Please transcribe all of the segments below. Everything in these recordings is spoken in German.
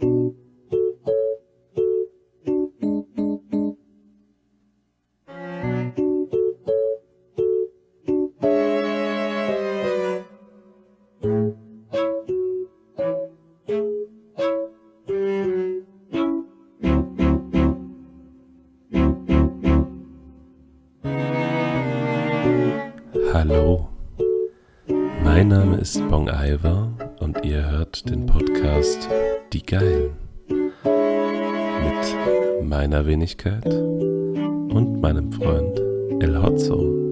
Hallo, Wenigkeit und meinem Freund El Hotzo.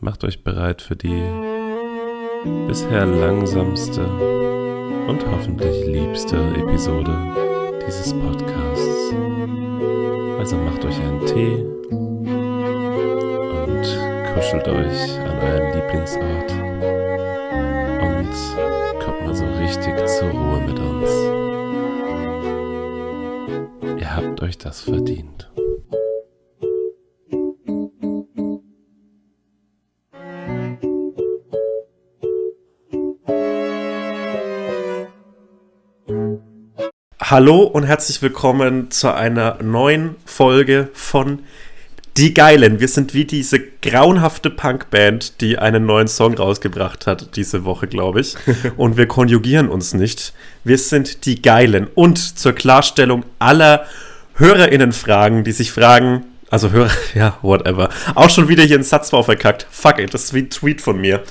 Macht euch bereit für die bisher langsamste und hoffentlich liebste Episode dieses Podcasts. Also macht euch einen Tee und kuschelt euch an euren Lieblingsort richtig zur Ruhe mit uns. Ihr habt euch das verdient. Hallo und herzlich willkommen zu einer neuen Folge von Die Geilen. Wir sind wie diese grauenhafte Punkband, die einen neuen Song rausgebracht hat diese Woche, glaube ich. Und wir konjugieren uns nicht. Wir sind Die Geilen. Und zur Klarstellung aller HörerInnen-Fragen, die sich fragen, also Hörer, ja, whatever. Auch schon wieder hier einen Satz drauf verkackt. Fuck it, das ist wie ein Tweet von mir.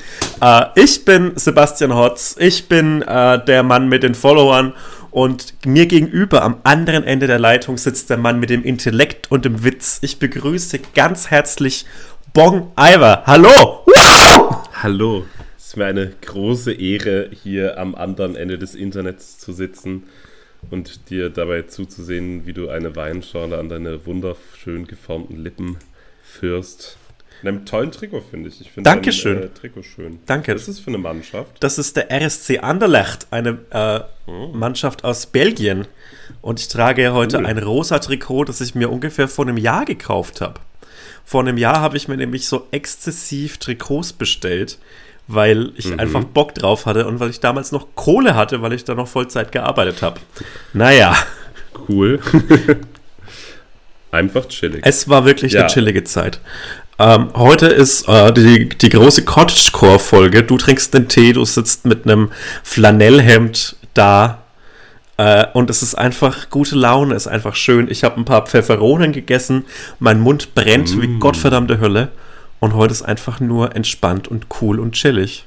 Äh, ich bin Sebastian Hotz. Ich bin äh, der Mann mit den Followern und mir gegenüber am anderen Ende der Leitung sitzt der Mann mit dem Intellekt und dem Witz. Ich begrüße ganz herzlich Bong Iver. Hallo! Hallo, es ist mir eine große Ehre, hier am anderen Ende des Internets zu sitzen und dir dabei zuzusehen, wie du eine Weinschorle an deine wunderschön geformten Lippen führst. In einem tollen Trikot, finde ich. Ich finde Dankeschön. dein, äh, Trikot schön. Danke. Was ist das für eine Mannschaft? Das ist der RSC Anderlecht, eine äh, Mannschaft aus Belgien. Und ich trage heute Cool. ein rosa Trikot, das ich mir ungefähr vor einem Jahr gekauft habe. Vor einem Jahr habe ich mir nämlich so exzessiv Trikots bestellt, weil ich einfach Bock drauf hatte und weil ich damals noch Kohle hatte, weil ich da noch Vollzeit gearbeitet habe. Naja, Cool. Einfach chillig. es war wirklich Ja. eine chillige Zeit. Ähm, heute ist äh, die, die große Cottagecore-Folge. Du trinkst den Tee, du sitzt mit einem Flanellhemd da. Äh, und es ist einfach gute Laune, es ist einfach schön. Ich habe ein paar Pfefferonen gegessen, mein Mund brennt wie gottverdammte Hölle. Und heute ist einfach nur entspannt und cool und chillig.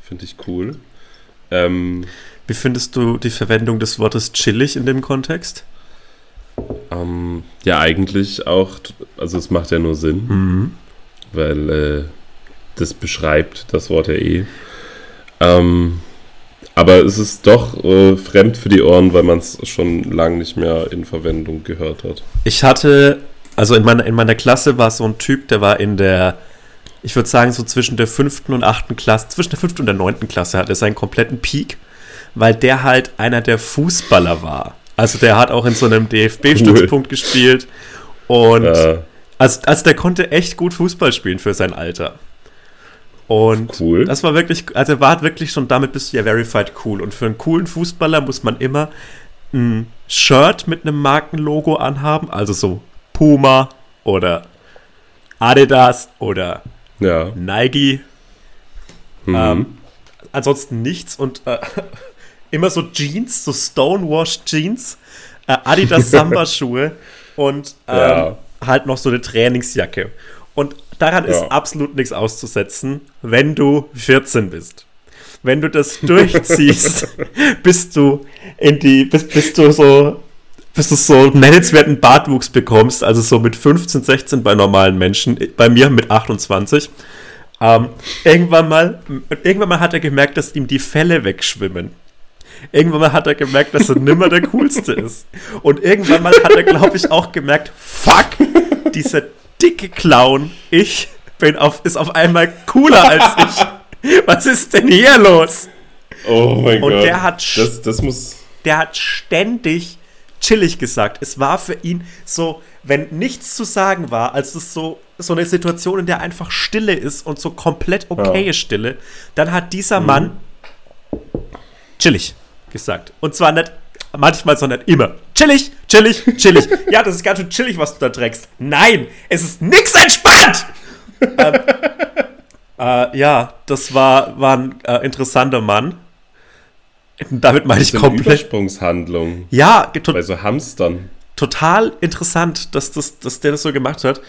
Finde ich cool. Ähm, Wie findest du die Verwendung des Wortes chillig in dem Kontext? Ähm, ja, eigentlich auch, also es macht ja nur Sinn, Mhm. weil äh, das beschreibt das Wort ja eh. Ähm, aber es ist doch äh, fremd für die Ohren, weil man es schon lange nicht mehr in Verwendung gehört hat. Ich hatte, also in meiner, in meiner Klasse war so ein Typ, der war in der, ich würde sagen, so zwischen der fünften und achten Klasse, zwischen der fünften und der neunten Klasse hatte er seinen kompletten Peak, weil der halt einer der Fußballer war. Also der hat auch in so einem DFB-Stützpunkt gespielt und Äh, also, also der konnte echt gut Fußball spielen für sein Alter. Und Cool. das war wirklich, also er war wirklich schon damit bist du ja verified cool. Und für einen coolen Fußballer muss man immer ein Shirt mit einem Markenlogo anhaben, also so Puma oder Adidas oder ja. Nike. Mhm. Ähm, ansonsten nichts und äh, immer so Jeans, so Stonewashed Jeans, äh, Adidas Samba-Schuhe und ähm, Ja. halt noch so eine Trainingsjacke. Und daran ist Ja. absolut nichts auszusetzen, wenn du 14 bist. Wenn du das durchziehst, bist du in die, bist, bist du so, bis du so nennenswerten Bartwuchs bekommst, also so mit 15, 16 bei normalen Menschen, bei mir mit 28. Ähm, irgendwann mal, irgendwann mal hat er gemerkt, dass ihm die Fälle wegschwimmen. Irgendwann mal hat er gemerkt, dass er nimmer der Coolste ist. Und irgendwann mal hat er, glaube ich, auch gemerkt, fuck, dieser dicke Clown, ich bin auf, ist auf einmal cooler als ich. Was ist denn hier los? Oh mein Und Gott. der hat das, das muss. Der hat ständig chillig gesagt. Es war für ihn so, wenn nichts zu sagen war, als es so, so eine Situation, in der einfach Stille ist und so komplett okay ja. Stille, dann hat dieser mhm. Mann chillig gesagt. Und zwar nicht manchmal, sondern immer. Chillig, chillig, chillig. ja, das ist ganz schön chillig, was du da trägst. Nein, es ist nix entspannt! ähm, äh, ja, das war, war ein äh, interessanter Mann. Damit meine ich komplett. Übersprungshandlung. Ja, bei so Hamstern. Total interessant, dass, das, dass der das so gemacht hat.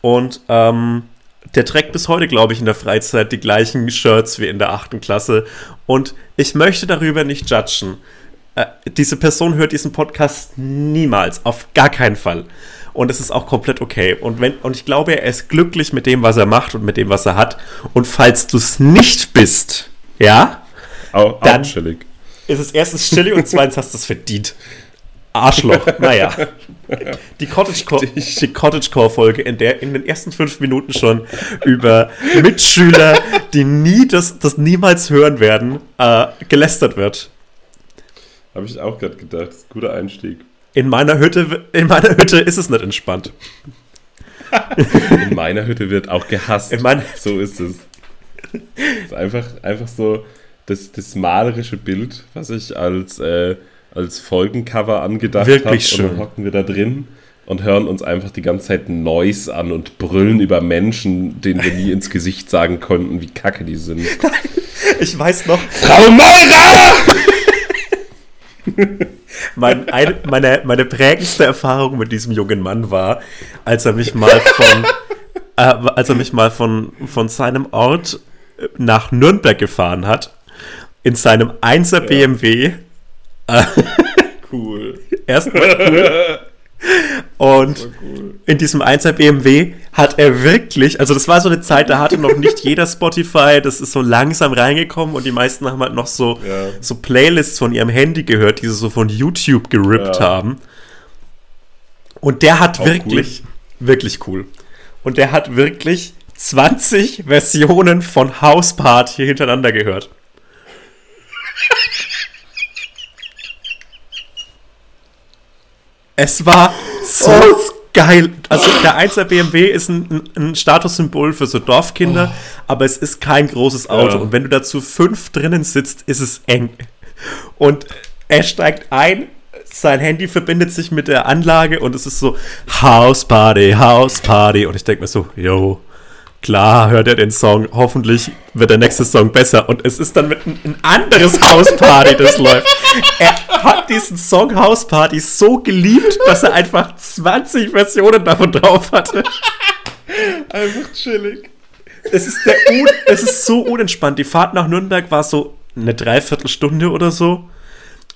Und ähm, der trägt bis heute, glaube ich, in der Freizeit die gleichen Shirts wie in der achten Klasse. Und ich möchte darüber nicht judgen. Äh, diese Person hört diesen Podcast niemals, auf gar keinen Fall. Und es ist auch komplett okay. Und, wenn, und ich glaube, er ist glücklich mit dem, was er macht und mit dem, was er hat. Und falls du es nicht bist, ja, auch, dann chillig. ist es erstens chillig und zweitens hast du es verdient. Arschloch. Naja. Die Cottagecore-Folge, Cottage in der in den ersten fünf Minuten schon über Mitschüler, die nie das, das niemals hören werden, äh, gelästert wird. Habe ich auch gerade gedacht. Das guter Einstieg. In meiner Hütte, in meiner Hütte ist es nicht entspannt. in meiner Hütte wird auch gehasst. so ist es. Es ist einfach, einfach so das, das malerische Bild, was ich als äh, als Folgencover angedacht. Wirklich schön. Und dann hocken wir da drin und hören uns einfach die ganze Zeit Noise an und brüllen über Menschen, denen wir nie ins Gesicht sagen konnten, wie kacke die sind. Ich weiß noch. Frau Meurer! mein, ein, meine, meine prägendste Erfahrung mit diesem jungen Mann war, als er mich mal von, äh, als er mich mal von, von seinem Ort nach Nürnberg gefahren hat, in seinem 1er ja. BMW cool. Erstmal cool. Und cool. in diesem 1er BMW hat er wirklich, also das war so eine Zeit, da hatte noch nicht jeder Spotify, das ist so langsam reingekommen und die meisten haben halt noch so, ja. so Playlists von ihrem Handy gehört, die sie so von YouTube gerippt ja. haben. Und der hat Auch wirklich, cool. wirklich cool. Und der hat wirklich 20 Versionen von House Party hintereinander gehört. Es war so oh. geil. Also der 1er BMW ist ein, ein Statussymbol für so Dorfkinder, oh. aber es ist kein großes Auto. Ja. Und wenn du dazu fünf drinnen sitzt, ist es eng. Und er steigt ein, sein Handy verbindet sich mit der Anlage und es ist so House Party, House Party. Und ich denke mir so, yo, Klar hört er den Song, hoffentlich wird der nächste Song besser. Und es ist dann mit ein, ein anderes Hausparty, das läuft. Er hat diesen Song Hausparty so geliebt, dass er einfach 20 Versionen davon drauf hatte. Einfach chillig. Es ist, der es ist so unentspannt. Die Fahrt nach Nürnberg war so eine Dreiviertelstunde oder so.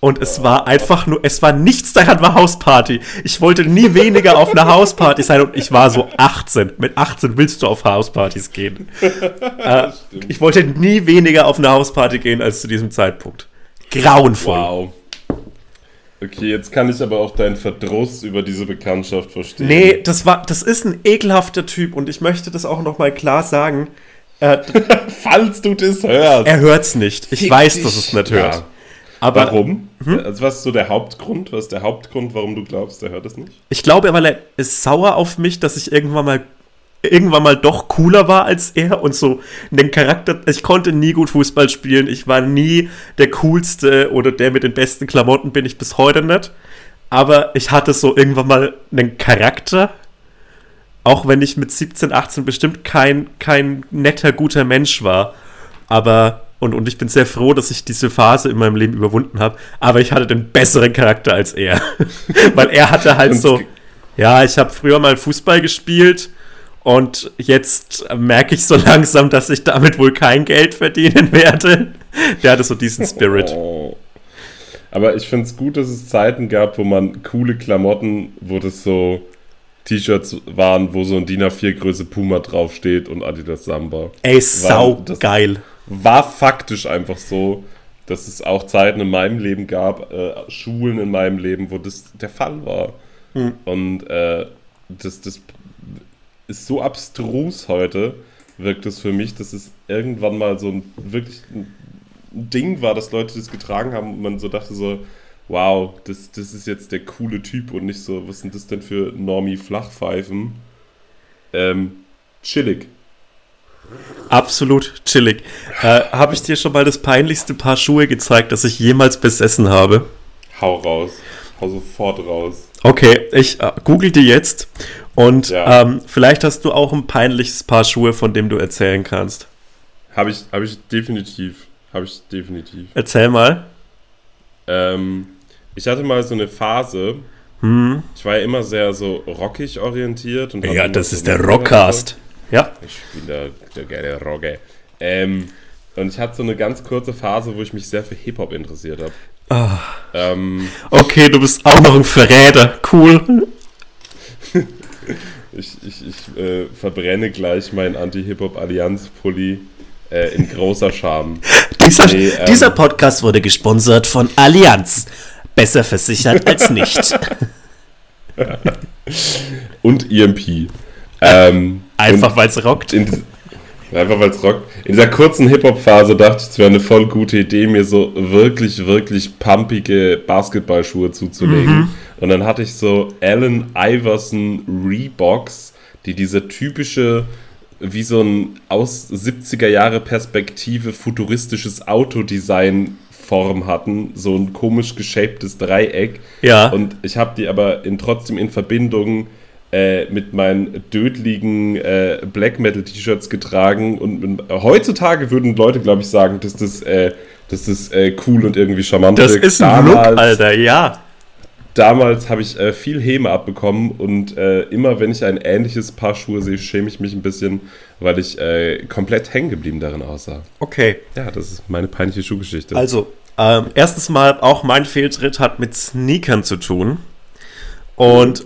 Und es war einfach nur, es war nichts daran, war Hausparty. Ich wollte nie weniger auf einer Hausparty sein und ich war so 18. Mit 18 willst du auf Hauspartys gehen. äh, ich wollte nie weniger auf eine Hausparty gehen als zu diesem Zeitpunkt. Grauenvoll. Wow. Okay, jetzt kann ich aber auch deinen Verdruss über diese Bekanntschaft verstehen. Nee, das war, das ist ein ekelhafter Typ und ich möchte das auch nochmal klar sagen. Äh, Falls du das hörst. Er hört's nicht. Ich Fick weiß, dich. dass es nicht hört. Ja. Aber, Warum? Hm? Also was ist so der Hauptgrund? Was ist der Hauptgrund, warum du glaubst, er hört es nicht? Ich glaube, weil er ist sauer auf mich, dass ich irgendwann mal irgendwann mal doch cooler war als er und so den Charakter. Ich konnte nie gut Fußball spielen. Ich war nie der coolste oder der mit den besten Klamotten bin ich bis heute nicht. Aber ich hatte so irgendwann mal einen Charakter. Auch wenn ich mit 17, 18 bestimmt kein, kein netter, guter Mensch war. Aber und, und ich bin sehr froh, dass ich diese Phase in meinem Leben überwunden habe. Aber ich hatte den besseren Charakter als er. Weil er hatte halt so, ja, ich habe früher mal Fußball gespielt und jetzt merke ich so langsam, dass ich damit wohl kein Geld verdienen werde. Der hatte so diesen Spirit. Oh. Aber ich finde es gut, dass es Zeiten gab, wo man coole Klamotten, wo das so T-Shirts waren, wo so ein DIN A4 Größe Puma draufsteht und Adidas Samba. Ey, sau geil war faktisch einfach so, dass es auch Zeiten in meinem Leben gab, äh, Schulen in meinem Leben, wo das der Fall war. Hm. Und äh, das, das ist so abstrus heute, wirkt es für mich, dass es irgendwann mal so ein wirklich ein Ding war, dass Leute das getragen haben und man so dachte so, wow, das, das ist jetzt der coole Typ und nicht so, was sind das denn für Normie Flachpfeifen? Ähm, chillig. Absolut chillig. Äh, habe ich dir schon mal das peinlichste Paar Schuhe gezeigt, das ich jemals besessen habe? Hau raus. Hau sofort raus. Okay, ich äh, google dir jetzt und Ja. ähm, vielleicht hast du auch ein peinliches Paar Schuhe, von dem du erzählen kannst. Habe ich, hab ich definitiv. Habe ich definitiv. Erzähl mal. Ähm, ich hatte mal so eine Phase, Hm. ich war ja immer sehr so rockig orientiert. Und Ja, das so ist der Rockcast. Ja. Ich bin der, der geile Rogge. Ähm, und ich hatte so eine ganz kurze Phase, wo ich mich sehr für Hip-Hop interessiert habe. Ah. Ähm, Okay, du bist auch noch ein Verräter. Cool. ich ich, ich äh, verbrenne gleich meinen Anti-Hip-Hop-Allianz-Pulli äh, in großer Scham. Dieser, Nee, ähm, dieser Podcast wurde gesponsert von Allianz. Besser versichert als nicht. Und EMP. Ähm, Einfach weil es rockt. in, einfach weil es rockt. In dieser kurzen Hip-Hop-Phase dachte ich, es wäre eine voll gute Idee, mir so wirklich, wirklich pumpige Basketballschuhe zuzulegen. Und dann hatte ich so Allen Iverson Reeboks, die diese typische, wie so ein aus 70er Jahre Perspektive futuristisches Autodesign Form hatten, so ein komisch geshaptes Dreieck. Ja. Und ich habe die aber in, trotzdem in Verbindung äh, mit meinen dödligen äh, Black Metal T-Shirts getragen. Und mit, heutzutage würden Leute, glaube ich, sagen, dass das, äh, dass das äh, cool und irgendwie charmant Das wirkt. ist ein Look, Alter, ja. Damals habe ich äh, viel Häme abbekommen und äh, immer wenn ich ein ähnliches Paar Schuhe sehe, schäme ich mich ein bisschen, weil ich komplett hängen geblieben darin aussah. Okay. Ja, das ist meine peinliche Schuhgeschichte. Also, ähm, erstens mal, auch mein Fehltritt hat mit Sneakern zu tun. Und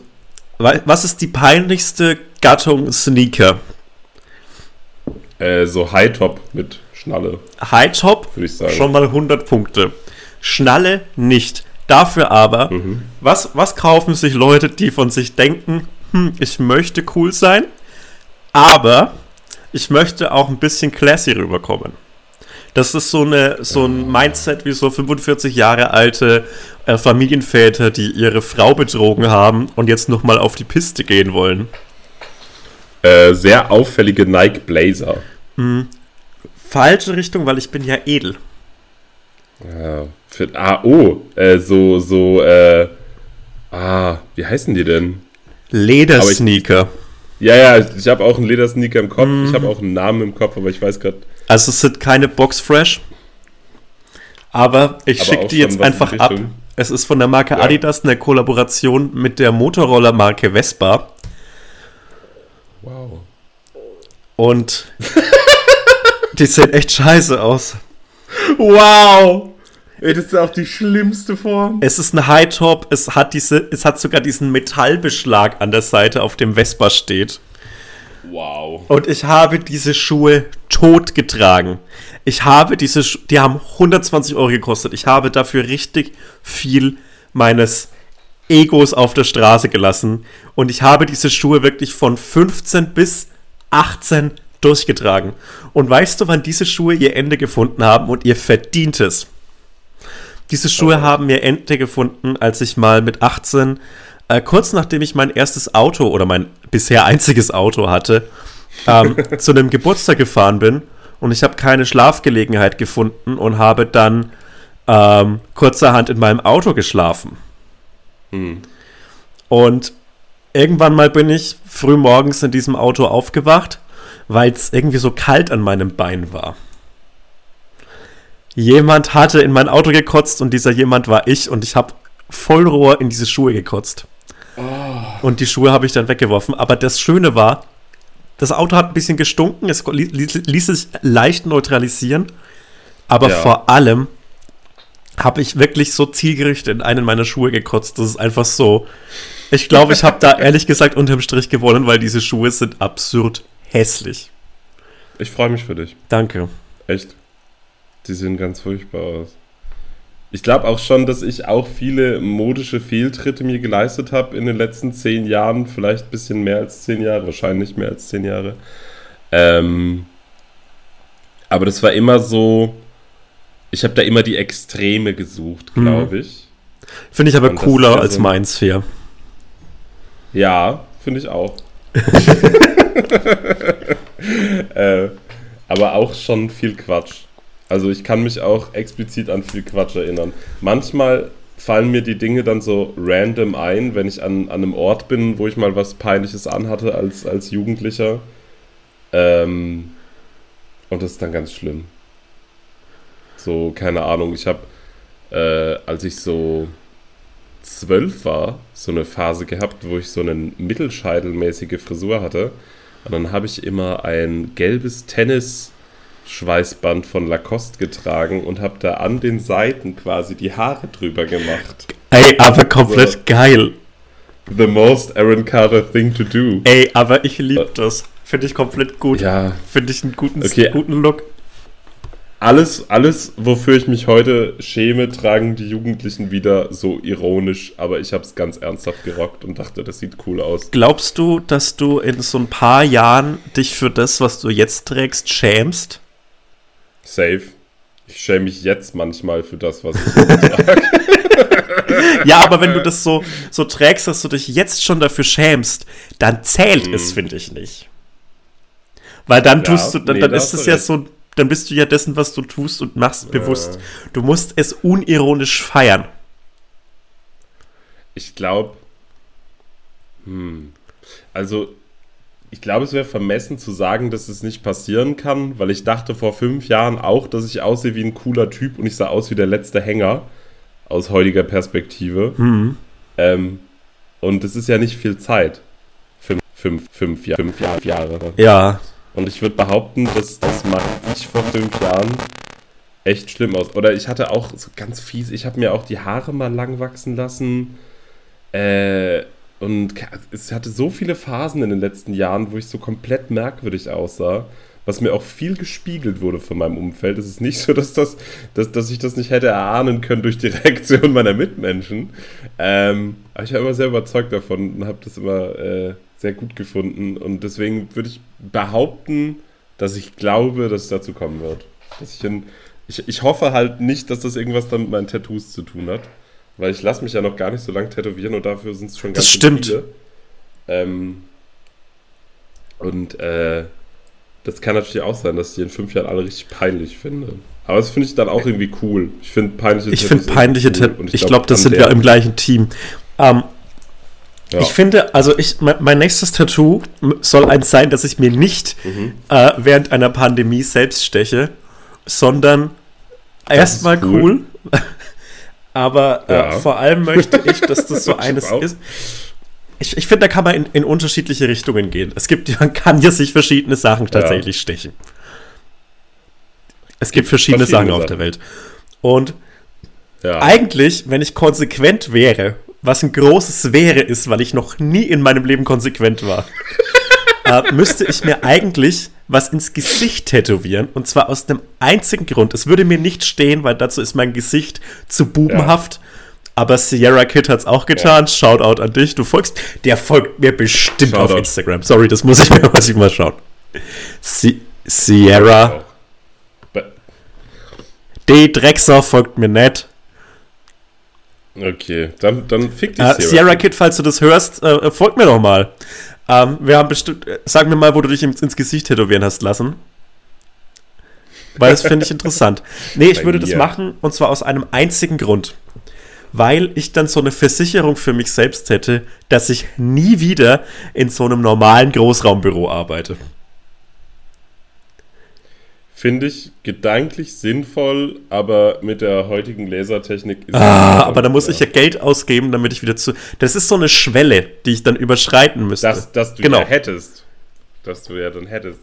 was ist die peinlichste Gattung Sneaker? äh, so High-Top mit Schnalle, High Top, würde ich sagen. schon mal 100 Punkte. Schnalle nicht. Dafür aber, Mhm. was, was kaufen sich Leute, die von sich denken, hm, ich möchte cool sein, aber ich möchte auch ein bisschen classy rüberkommen. Das ist so, eine, so ein Mindset wie so 45 Jahre alte äh, Familienväter, die ihre Frau betrogen haben und jetzt nochmal auf die Piste gehen wollen. Äh, sehr auffällige Nike Blazer. Falsche Richtung, weil ich bin ja edel. Ja, für, ah, oh, äh, so, so, äh, ah, wie heißen die denn? Ledersneaker. Ja, ja, ich habe auch einen Ledersneaker im Kopf, ich habe auch einen Namen im Kopf, aber ich weiß gerade, Also es sind keine Box Fresh. Aber ich schicke die jetzt in einfach ab. Es ist von der Marke Ja. Adidas eine Kollaboration mit der Motorroller-Marke Vespa. wow. Und die sehen echt scheiße aus. Wow! Ey, das ist auch die schlimmste Form. Es ist ein High Top, es hat diese, es hat sogar diesen Metallbeschlag an der Seite, auf dem Vespa steht. Wow. Und ich habe diese Schuhe tot getragen. Ich habe diese Schuhe, die haben 120 Euro gekostet. Ich habe dafür richtig viel meines Egos auf der Straße gelassen. Und ich habe diese Schuhe wirklich von 15 bis 18 durchgetragen. Und weißt du, wann diese Schuhe ihr Ende gefunden haben und ihr verdientes? Diese Schuhe Oh. haben ihr Ende gefunden, als ich mal mit 18, äh, kurz nachdem ich mein erstes Auto oder mein bisher einziges Auto hatte, ähm, zu einem Geburtstag gefahren bin und ich habe keine Schlafgelegenheit gefunden und habe dann ähm, kurzerhand in meinem Auto geschlafen. Hm. Und irgendwann mal bin ich früh morgens in diesem Auto aufgewacht, weil es irgendwie so kalt an meinem Bein war. Jemand hatte in mein Auto gekotzt und dieser jemand war ich und ich habe Vollrohr in diese Schuhe gekotzt. Und die Schuhe habe ich dann weggeworfen. Aber das Schöne war, das Auto hat ein bisschen gestunken, es li- li- ließ sich leicht neutralisieren. Aber Ja. vor allem habe ich wirklich so zielgerichtet in einen meiner Schuhe gekotzt. Das ist einfach so. Ich glaube, ich habe da ehrlich gesagt unterm Strich gewonnen, weil diese Schuhe sind absurd hässlich. Ich freue mich für dich. Danke. Echt. Die sehen ganz furchtbar aus. Ich glaube auch schon, dass ich auch viele modische Fehltritte mir geleistet habe in den letzten zehn Jahren. Vielleicht ein bisschen mehr als zehn Jahre, wahrscheinlich mehr als zehn Jahre. Ähm, aber das war immer so, ich habe da immer die Extreme gesucht, Mhm. glaube ich. Finde ich aber Und cooler ja als meins hier. Ja, finde ich auch. äh, aber auch schon viel Quatsch. Also ich kann mich auch explizit an viel Quatsch erinnern. Manchmal fallen mir die Dinge dann so random ein, wenn ich an, an einem Ort bin, wo ich mal was Peinliches anhatte als, als Jugendlicher. Ähm, und das ist dann ganz schlimm. So, keine Ahnung, ich habe, äh, als ich so zwölf war, so eine Phase gehabt, wo ich so eine mittelscheitelmäßige Frisur hatte. Und dann habe ich immer ein gelbes Tennis-Schweißband von Lacoste getragen und habe da an den Seiten quasi die Haare drüber gemacht. Ey, aber komplett So. geil. The most Aaron Carter thing to do. Ey, aber ich liebe das. Finde ich komplett gut. Ja, Finde ich einen guten, Okay. guten Look. alles, alles, wofür ich mich heute schäme, tragen die Jugendlichen wieder so ironisch. Aber ich habe es ganz ernsthaft gerockt und dachte, das sieht cool aus. Glaubst du, dass du in so ein paar Jahren dich für das, was du jetzt trägst, schämst? Safe. Ich schäme mich jetzt manchmal für das, was ich trage. Ja, aber wenn du das so, so trägst, dass du dich jetzt schon dafür schämst, dann zählt es, finde ich nicht. Weil dann Ja, tust du, dann, nee, dann da ist es ja so, dann bist du ja dessen, was du tust und machst bewusst. Du musst es unironisch feiern. Ich glaube, hm, also ich glaube, es wäre vermessen zu sagen, dass es nicht passieren kann, weil ich dachte vor fünf Jahren auch, dass ich aussehe wie ein cooler Typ und ich sah aus wie der letzte Hänger aus heutiger Perspektive. Hm. Ähm, und es ist ja nicht viel Zeit. Fünf, fünf, fünf, Jahr, fünf Jahr, Jahre. Ja, Und ich würde behaupten, dass das mein ich vor fünf Jahren echt schlimm aus. Oder ich hatte auch so ganz fies, ich habe mir auch die Haare mal lang wachsen lassen. Äh, und es hatte so viele Phasen in den letzten Jahren, wo ich so komplett merkwürdig aussah, was mir auch viel gespiegelt wurde von meinem Umfeld. Es ist nicht so, dass, das, dass, dass ich das nicht hätte erahnen können durch die Reaktion meiner Mitmenschen. Ähm, aber ich war immer sehr überzeugt davon und habe das immer äh, sehr gut gefunden. Und deswegen würde ich behaupten, dass ich glaube, dass es dazu kommen wird. Dass ich, in, ich, ich hoffe halt nicht, dass das irgendwas dann mit meinen Tattoos zu tun hat. Weil ich lasse mich ja noch gar nicht so lange tätowieren und dafür sind es schon Das ganz stimmt. viele. Ähm, und äh, das kann natürlich auch sein, dass ich die in fünf Jahren alle richtig peinlich finde. Aber das finde ich dann auch irgendwie cool. Ich finde peinliche ich finde peinliche cool. Tattoos. Und Ich glaube, das an sind wir im gleichen Team. Ähm, Ja. Ich finde, also ich, mein, mein nächstes Tattoo soll eins sein, dass ich mir nicht Mhm. äh, während einer Pandemie selbst steche, sondern erstmal ist cool. Aber äh, Ja. vor allem möchte ich, dass das so eines ist. Ich, ich finde, da kann man in, in unterschiedliche Richtungen gehen. Es gibt, man kann ja sich verschiedene Sachen tatsächlich stechen. Es gibt verschiedene, verschiedene Sachen auf der Welt. Und ja. eigentlich, wenn ich konsequent wäre, was ein großes wäre, ist, weil ich noch nie in meinem Leben konsequent war, äh, müsste ich mir eigentlich was ins Gesicht tätowieren. Und zwar aus einem einzigen Grund. Es würde mir nicht stehen, weil dazu ist mein Gesicht zu bubenhaft. Aber Sierra Kid hat es auch getan. Shoutout an dich. Du folgst. Der folgt mir bestimmt auf Shoutout. Instagram. Sorry, das muss ich mir muss ich mal schauen. Si Sierra. Be- Die Drecksau folgt mir nicht. Okay, dann, dann fick dich, Äh, Sierra Kid, falls du das hörst, äh, folg mir doch mal. Ähm, wir haben bestimmt, äh, sag mir mal, wo du dich ins, Gesicht tätowieren hast lassen. Weil das finde ich interessant. Nee, ich Bei würde das mir. machen und zwar aus einem einzigen Grund. Weil ich dann so eine Versicherung für mich selbst hätte, dass ich nie wieder in so einem normalen Großraumbüro arbeite. Finde ich gedanklich sinnvoll, aber mit der heutigen Lasertechnik ist Ah, aber da muss ich ja Geld ausgeben, damit ich wieder zu. Das ist so eine Schwelle, die ich dann überschreiten müsste. Dass, dass du Genau. ja hättest. Dass du ja dann hättest.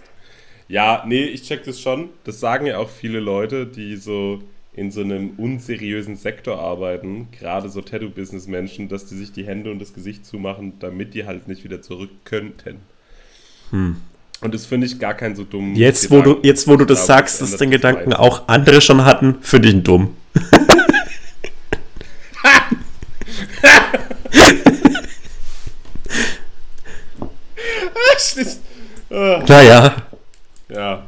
Ja, nee, ich check das schon. Das sagen ja auch viele Leute, die so in so einem unseriösen Sektor arbeiten, gerade so Tattoo-Business-Menschen, dass die sich die Hände und das Gesicht zumachen, damit die halt nicht wieder zurück könnten. Und das finde ich gar kein so dumm. Jetzt, wo du, jetzt, wo du das sagst, dass den Gedanken auch andere schon hatten, finde ich ihn dumm. Naja. Ja.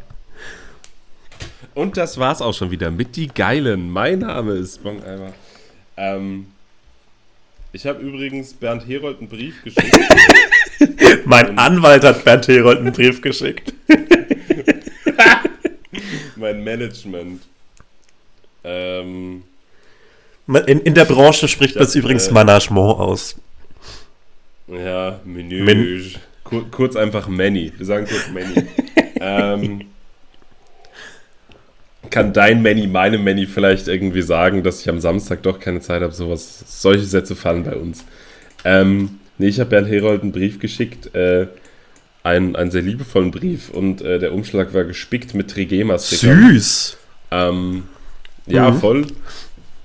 Und das war's auch schon wieder mit die Geilen. Mein Name ist Bon Eimer. Ähm, Ich habe übrigens Bernd Herold einen Brief geschickt. mein Anwalt hat Bernd Herold einen Brief geschickt. mein Management. Ähm, in, in der Branche spricht man es übrigens äh, Management aus. Ja, Menü. Men Kur kurz einfach Manny. Wir sagen kurz Manny. ähm, kann dein Manny meinem Manny vielleicht irgendwie sagen, dass ich am Samstag doch keine Zeit habe? Sowas, solche Sätze fallen bei uns. Ähm, nee, ich habe Bernd Herold einen Brief geschickt. Äh, einen, einen sehr liebevollen Brief und äh, der Umschlag war gespickt mit Trigema-Stickern. Süß! Ähm, ja, mhm. voll.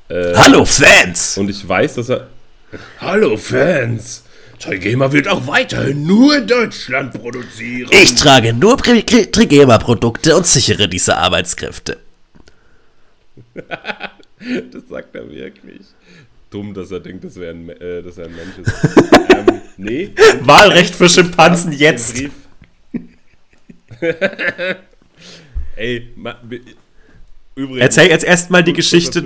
Äh, Hallo Fans! Und ich weiß, dass er. Hallo Fans! Trigema wird auch weiterhin nur in Deutschland produzieren. Ich trage nur Trigema-Produkte und sichere diese Arbeitskräfte. das sagt er wirklich. Dumm, dass er denkt, dass er ein, äh, dass er ein Mensch ist. ähm, nee. Wahlrecht für Schimpansen jetzt. Ey, übrigens. Erzähl jetzt erstmal die Geschichte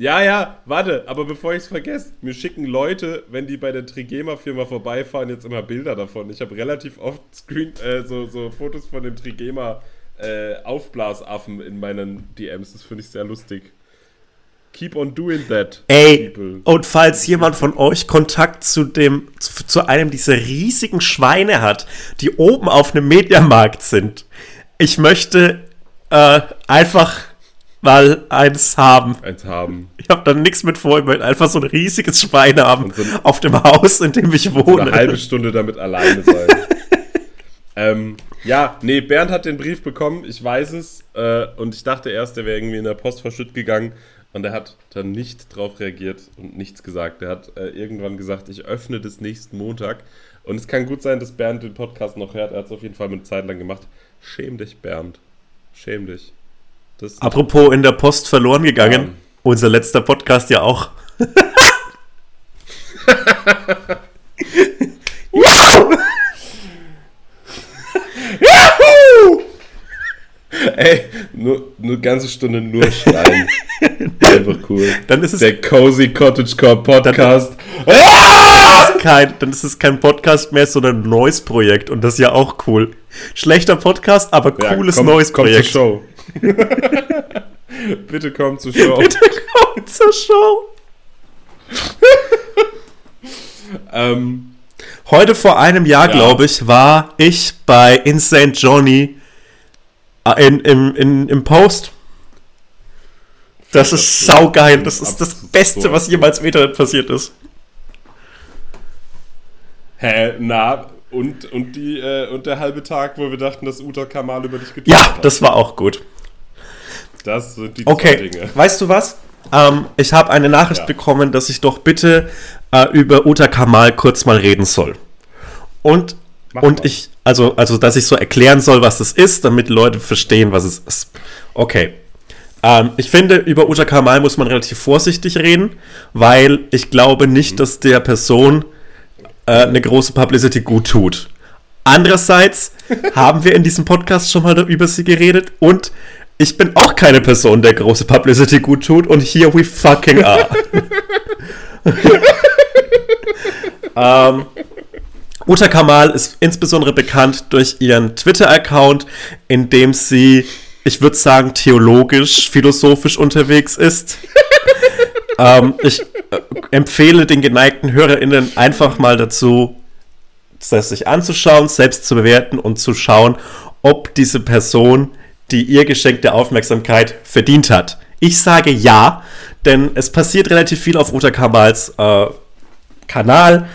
ja, ja, warte, aber bevor ich es vergesse, mir schicken Leute, wenn die bei der Trigema-Firma vorbeifahren, jetzt immer Bilder davon. Ich habe relativ oft Screen, äh, so, so Fotos von dem Trigema äh, Aufblasaffen in meinen DMs. Das finde ich sehr lustig. Keep on doing that. Ey, people. und falls jemand von euch Kontakt zu dem, zu, zu einem dieser riesigen Schweine hat, die oben auf einem Mediamarkt sind, ich möchte äh, einfach mal eins haben. Eins haben. Ich habe da nichts mit vor, ich möchte einfach so ein riesiges Schwein haben so ein, auf dem Haus, in dem ich wohne. Eine halbe Stunde damit alleine sein. ähm, ja, nee, Bernd hat den Brief bekommen, ich weiß es. Äh, und ich dachte erst, der wäre irgendwie in der Post verschütt gegangen. Und er hat dann nicht drauf reagiert und nichts gesagt. Er hat äh, irgendwann gesagt, ich öffne das nächsten Montag. Und es kann gut sein, dass Bernd den Podcast noch hört. Er hat es auf jeden Fall eine Zeit lang gemacht. Schäm dich, Bernd. Schäm dich. Das Apropos in der Post verloren gegangen, ja. unser letzter Podcast ja auch. Ey, nur eine ganze Stunde nur schreien. Einfach cool. Dann ist es der Cozy Cottagecore Podcast. Dann, ah! ist kein, dann ist es kein Podcast mehr, sondern ein neues Projekt und das ist ja auch cool. Schlechter Podcast, aber cooles ja, komm, neues Projekt. Komm zur Show. Bitte komm zur Show. Bitte komm zur Show. ähm, Heute vor einem Jahr, ja. glaube ich, war ich bei Insane Johnny in, in, in, im Post. Das, das ist saugeil. Das ist das Beste, was jemals im Internet passiert ist. Hä, na, und, und, die, äh, und der halbe Tag, wo wir dachten, dass Uta Kamal über dich getötet ja, hat. Ja, das war auch gut. Das sind die okay. zwei Dinge. Weißt du was? Ähm, ich habe eine Nachricht ja. bekommen, dass ich doch bitte äh, über Uta Kamal kurz mal reden soll. Und, und ich, also, also, dass ich so erklären soll, was es ist, damit Leute verstehen, was es ist. Okay. Ähm, ich finde, über Uta Kamal muss man relativ vorsichtig reden, weil ich glaube nicht, mhm. dass der Person äh, eine große Publicity gut tut. Andererseits haben wir in diesem Podcast schon mal über sie geredet und ich bin auch keine Person, der große Publicity gut tut und here we fucking are. ähm, Uta Kamal ist insbesondere bekannt durch ihren Twitter-Account, in dem sie, ich würde sagen, theologisch, philosophisch unterwegs ist. ähm, ich äh, empfehle den geneigten HörerInnen einfach mal dazu, das sich anzuschauen, selbst zu bewerten und zu schauen, ob diese Person die ihr geschenkte Aufmerksamkeit verdient hat. Ich sage ja, denn es passiert relativ viel auf Uta Kamals äh, Kanal.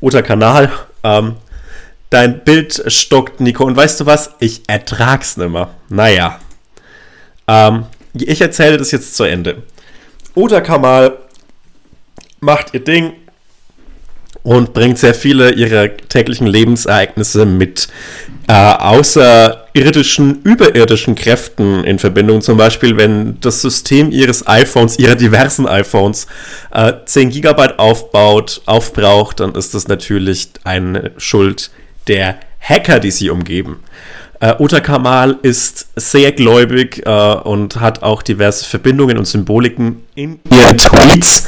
Uta Kanal. Ähm, dein Bild stockt, Nico. Und weißt du was? Ich ertrag's nimmer. Naja. Ähm, ich erzähle das jetzt zu Ende. Uta Kamal macht ihr Ding, und bringt sehr viele ihrer täglichen Lebensereignisse mit äh, außerirdischen, überirdischen Kräften in Verbindung. Zum Beispiel, wenn das System ihres iPhones, ihrer diversen iPhones, äh, 10 Gigabyte aufbaut, aufbraucht, dann ist das natürlich eine Schuld der Hacker, die sie umgeben. Uh, Uta Kamal ist sehr gläubig uh, und hat auch diverse Verbindungen und Symboliken in ihren Tweets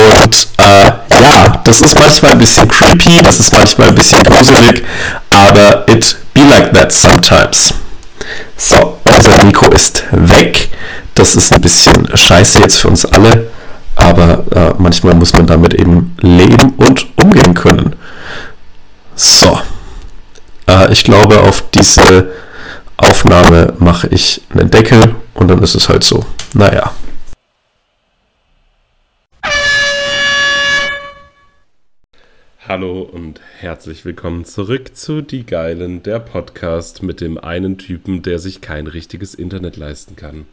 Und äh, ja, das ist manchmal ein bisschen creepy, das ist manchmal ein bisschen gruselig, aber it be like that sometimes. So, unser Nico ist weg. Das ist ein bisschen scheiße jetzt für uns alle, aber äh, manchmal muss man damit eben leben und umgehen können. So, äh, ich glaube, auf diese Aufnahme mache ich einen Deckel und dann ist es halt so. Naja. Hallo und herzlich willkommen zurück zu Die Geilen, der Podcast mit dem einen Typen, der sich kein richtiges Internet leisten kann.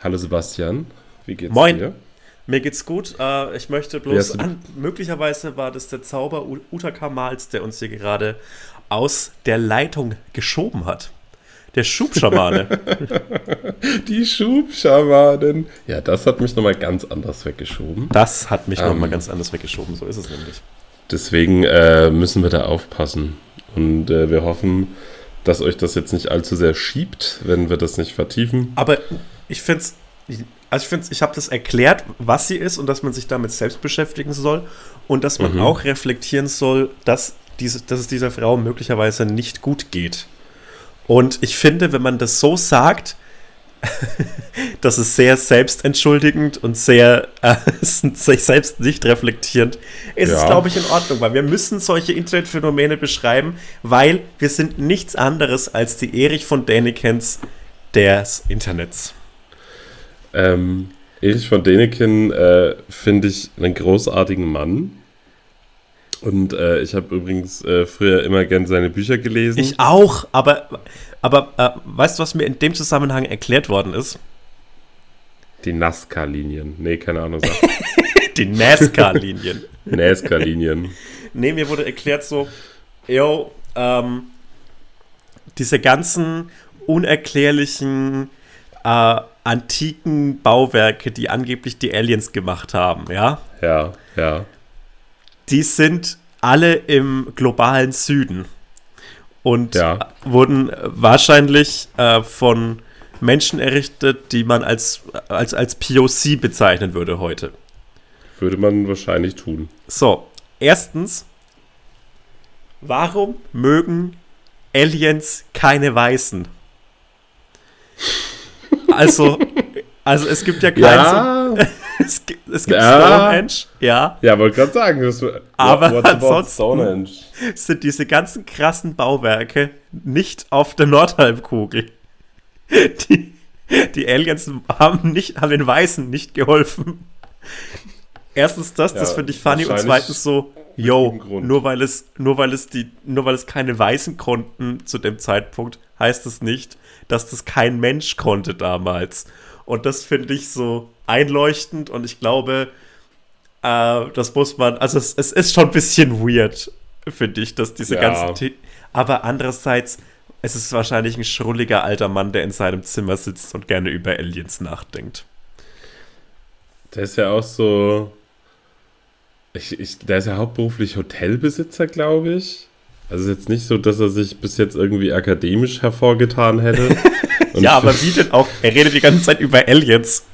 Hallo Sebastian, wie geht's Moin. dir? Mir geht's gut. Äh, ich möchte bloß an, möglicherweise war das der Zauber Uta Kamals, der uns hier gerade aus der Leitung geschoben hat. Der Schubschamane. Die Schubschamanen. Ja, das hat mich nochmal ganz anders weggeschoben. Das hat mich Ähm. nochmal ganz anders weggeschoben, so ist es nämlich. Deswegen äh, müssen wir da aufpassen. Und äh, wir hoffen, dass euch das jetzt nicht allzu sehr schiebt, wenn wir das nicht vertiefen. Aber ich finde es, also ich finde ich habe das erklärt, was sie ist und dass man sich damit selbst beschäftigen soll und dass man Mhm. auch reflektieren soll, dass, diese, dass es dieser Frau möglicherweise nicht gut geht. Und ich finde, wenn man das so sagt, das ist sehr selbstentschuldigend und sehr äh, sich selbst nicht reflektierend. Ist es, Ja. glaube ich, in Ordnung, weil wir müssen solche Internetphänomene beschreiben, weil wir sind nichts anderes als die Erich von Dänikens des Internets. Ähm, Erich von Däniken äh, finde ich einen großartigen Mann. Und äh, ich habe übrigens äh, früher immer gern seine Bücher gelesen. Ich auch, aber, aber äh, weißt du, was mir in dem Zusammenhang erklärt worden ist? Die NASCAR-Linien. Nee, keine Ahnung. Sag. Die NASCAR-Linien. NASCAR-Linien. nee, mir wurde erklärt so, yo, ähm, diese ganzen unerklärlichen äh, antiken Bauwerke, die angeblich die Aliens gemacht haben, ja, Ja, ja. die sind alle im globalen Süden und Ja. wurden wahrscheinlich äh, von Menschen errichtet, die man als, als, als POC bezeichnen würde heute. Würde man wahrscheinlich tun. So, erstens, warum mögen Aliens keine Weißen? Also, also es gibt ja keinen Ja, es gibt, es gibt Ja. Stonehenge, ja, ja wollte gerade sagen. Das, Aber what Stonehenge? sind diese ganzen krassen Bauwerke nicht auf der Nordhalbkugel. Die, die Aliens haben, nicht, haben den Weißen nicht geholfen. Erstens das, das Ja, finde ich funny und zweitens so, yo, nur weil es, nur weil es die, nur weil es keine Weißen konnten zu dem Zeitpunkt, heißt es nicht, dass das kein Mensch konnte damals. Und das finde ich so einleuchtend und ich glaube, äh, das muss man, also es, es ist schon ein bisschen weird, finde ich, dass diese Ja. ganzen, The aber andererseits, es ist wahrscheinlich ein schrulliger alter Mann, der in seinem Zimmer sitzt und gerne über Aliens nachdenkt. Der ist ja auch so. Ich, ich, der ist ja hauptberuflich Hotelbesitzer, glaube ich. Also jetzt nicht so, dass er sich bis jetzt irgendwie akademisch hervorgetan hätte. Ja, aber wie denn auch? Er redet die ganze Zeit über Aliens.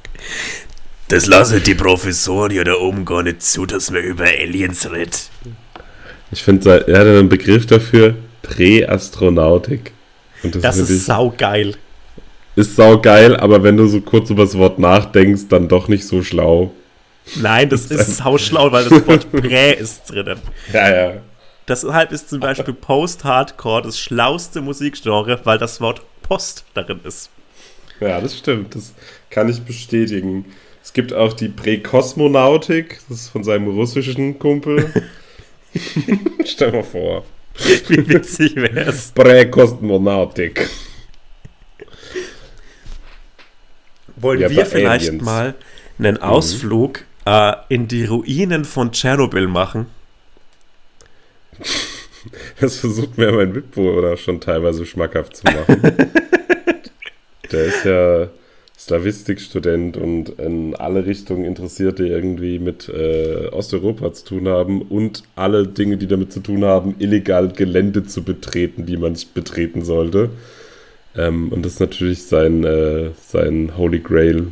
Das lassen die Professoren hier da oben gar nicht zu, dass man über Aliens redet. Ich finde, er hat einen Begriff dafür, Präastronautik. Und das, Das ist ich, saugeil. ist saugeil, aber wenn du so kurz über das Wort nachdenkst, dann doch nicht so schlau. Nein, das ist sauschlau, weil das Wort Prä ist drinnen. Ja, ja. Deshalb ist zum Beispiel Post-Hardcore das schlauste Musikgenre, weil das Wort Post darin ist. Ja, das stimmt. Das kann ich bestätigen. Es gibt auch die Präkosmonautik, das ist von seinem russischen Kumpel. Stell mal vor. Wie witzig wäre es. Präkosmonautik. Wollen Ja, wir vielleicht Aliens. mal einen Ausflug äh, in die Ruinen von Tschernobyl machen? Das versucht mir mein Mitbewohner schon teilweise schmackhaft zu machen. Der ist ja Slavistikstudent und in alle Richtungen interessiert, die irgendwie mit äh, Osteuropa zu tun haben und alle Dinge, die damit zu tun haben, illegal Gelände zu betreten, die man nicht betreten sollte. Ähm, und das ist natürlich sein, äh, sein Holy Grail.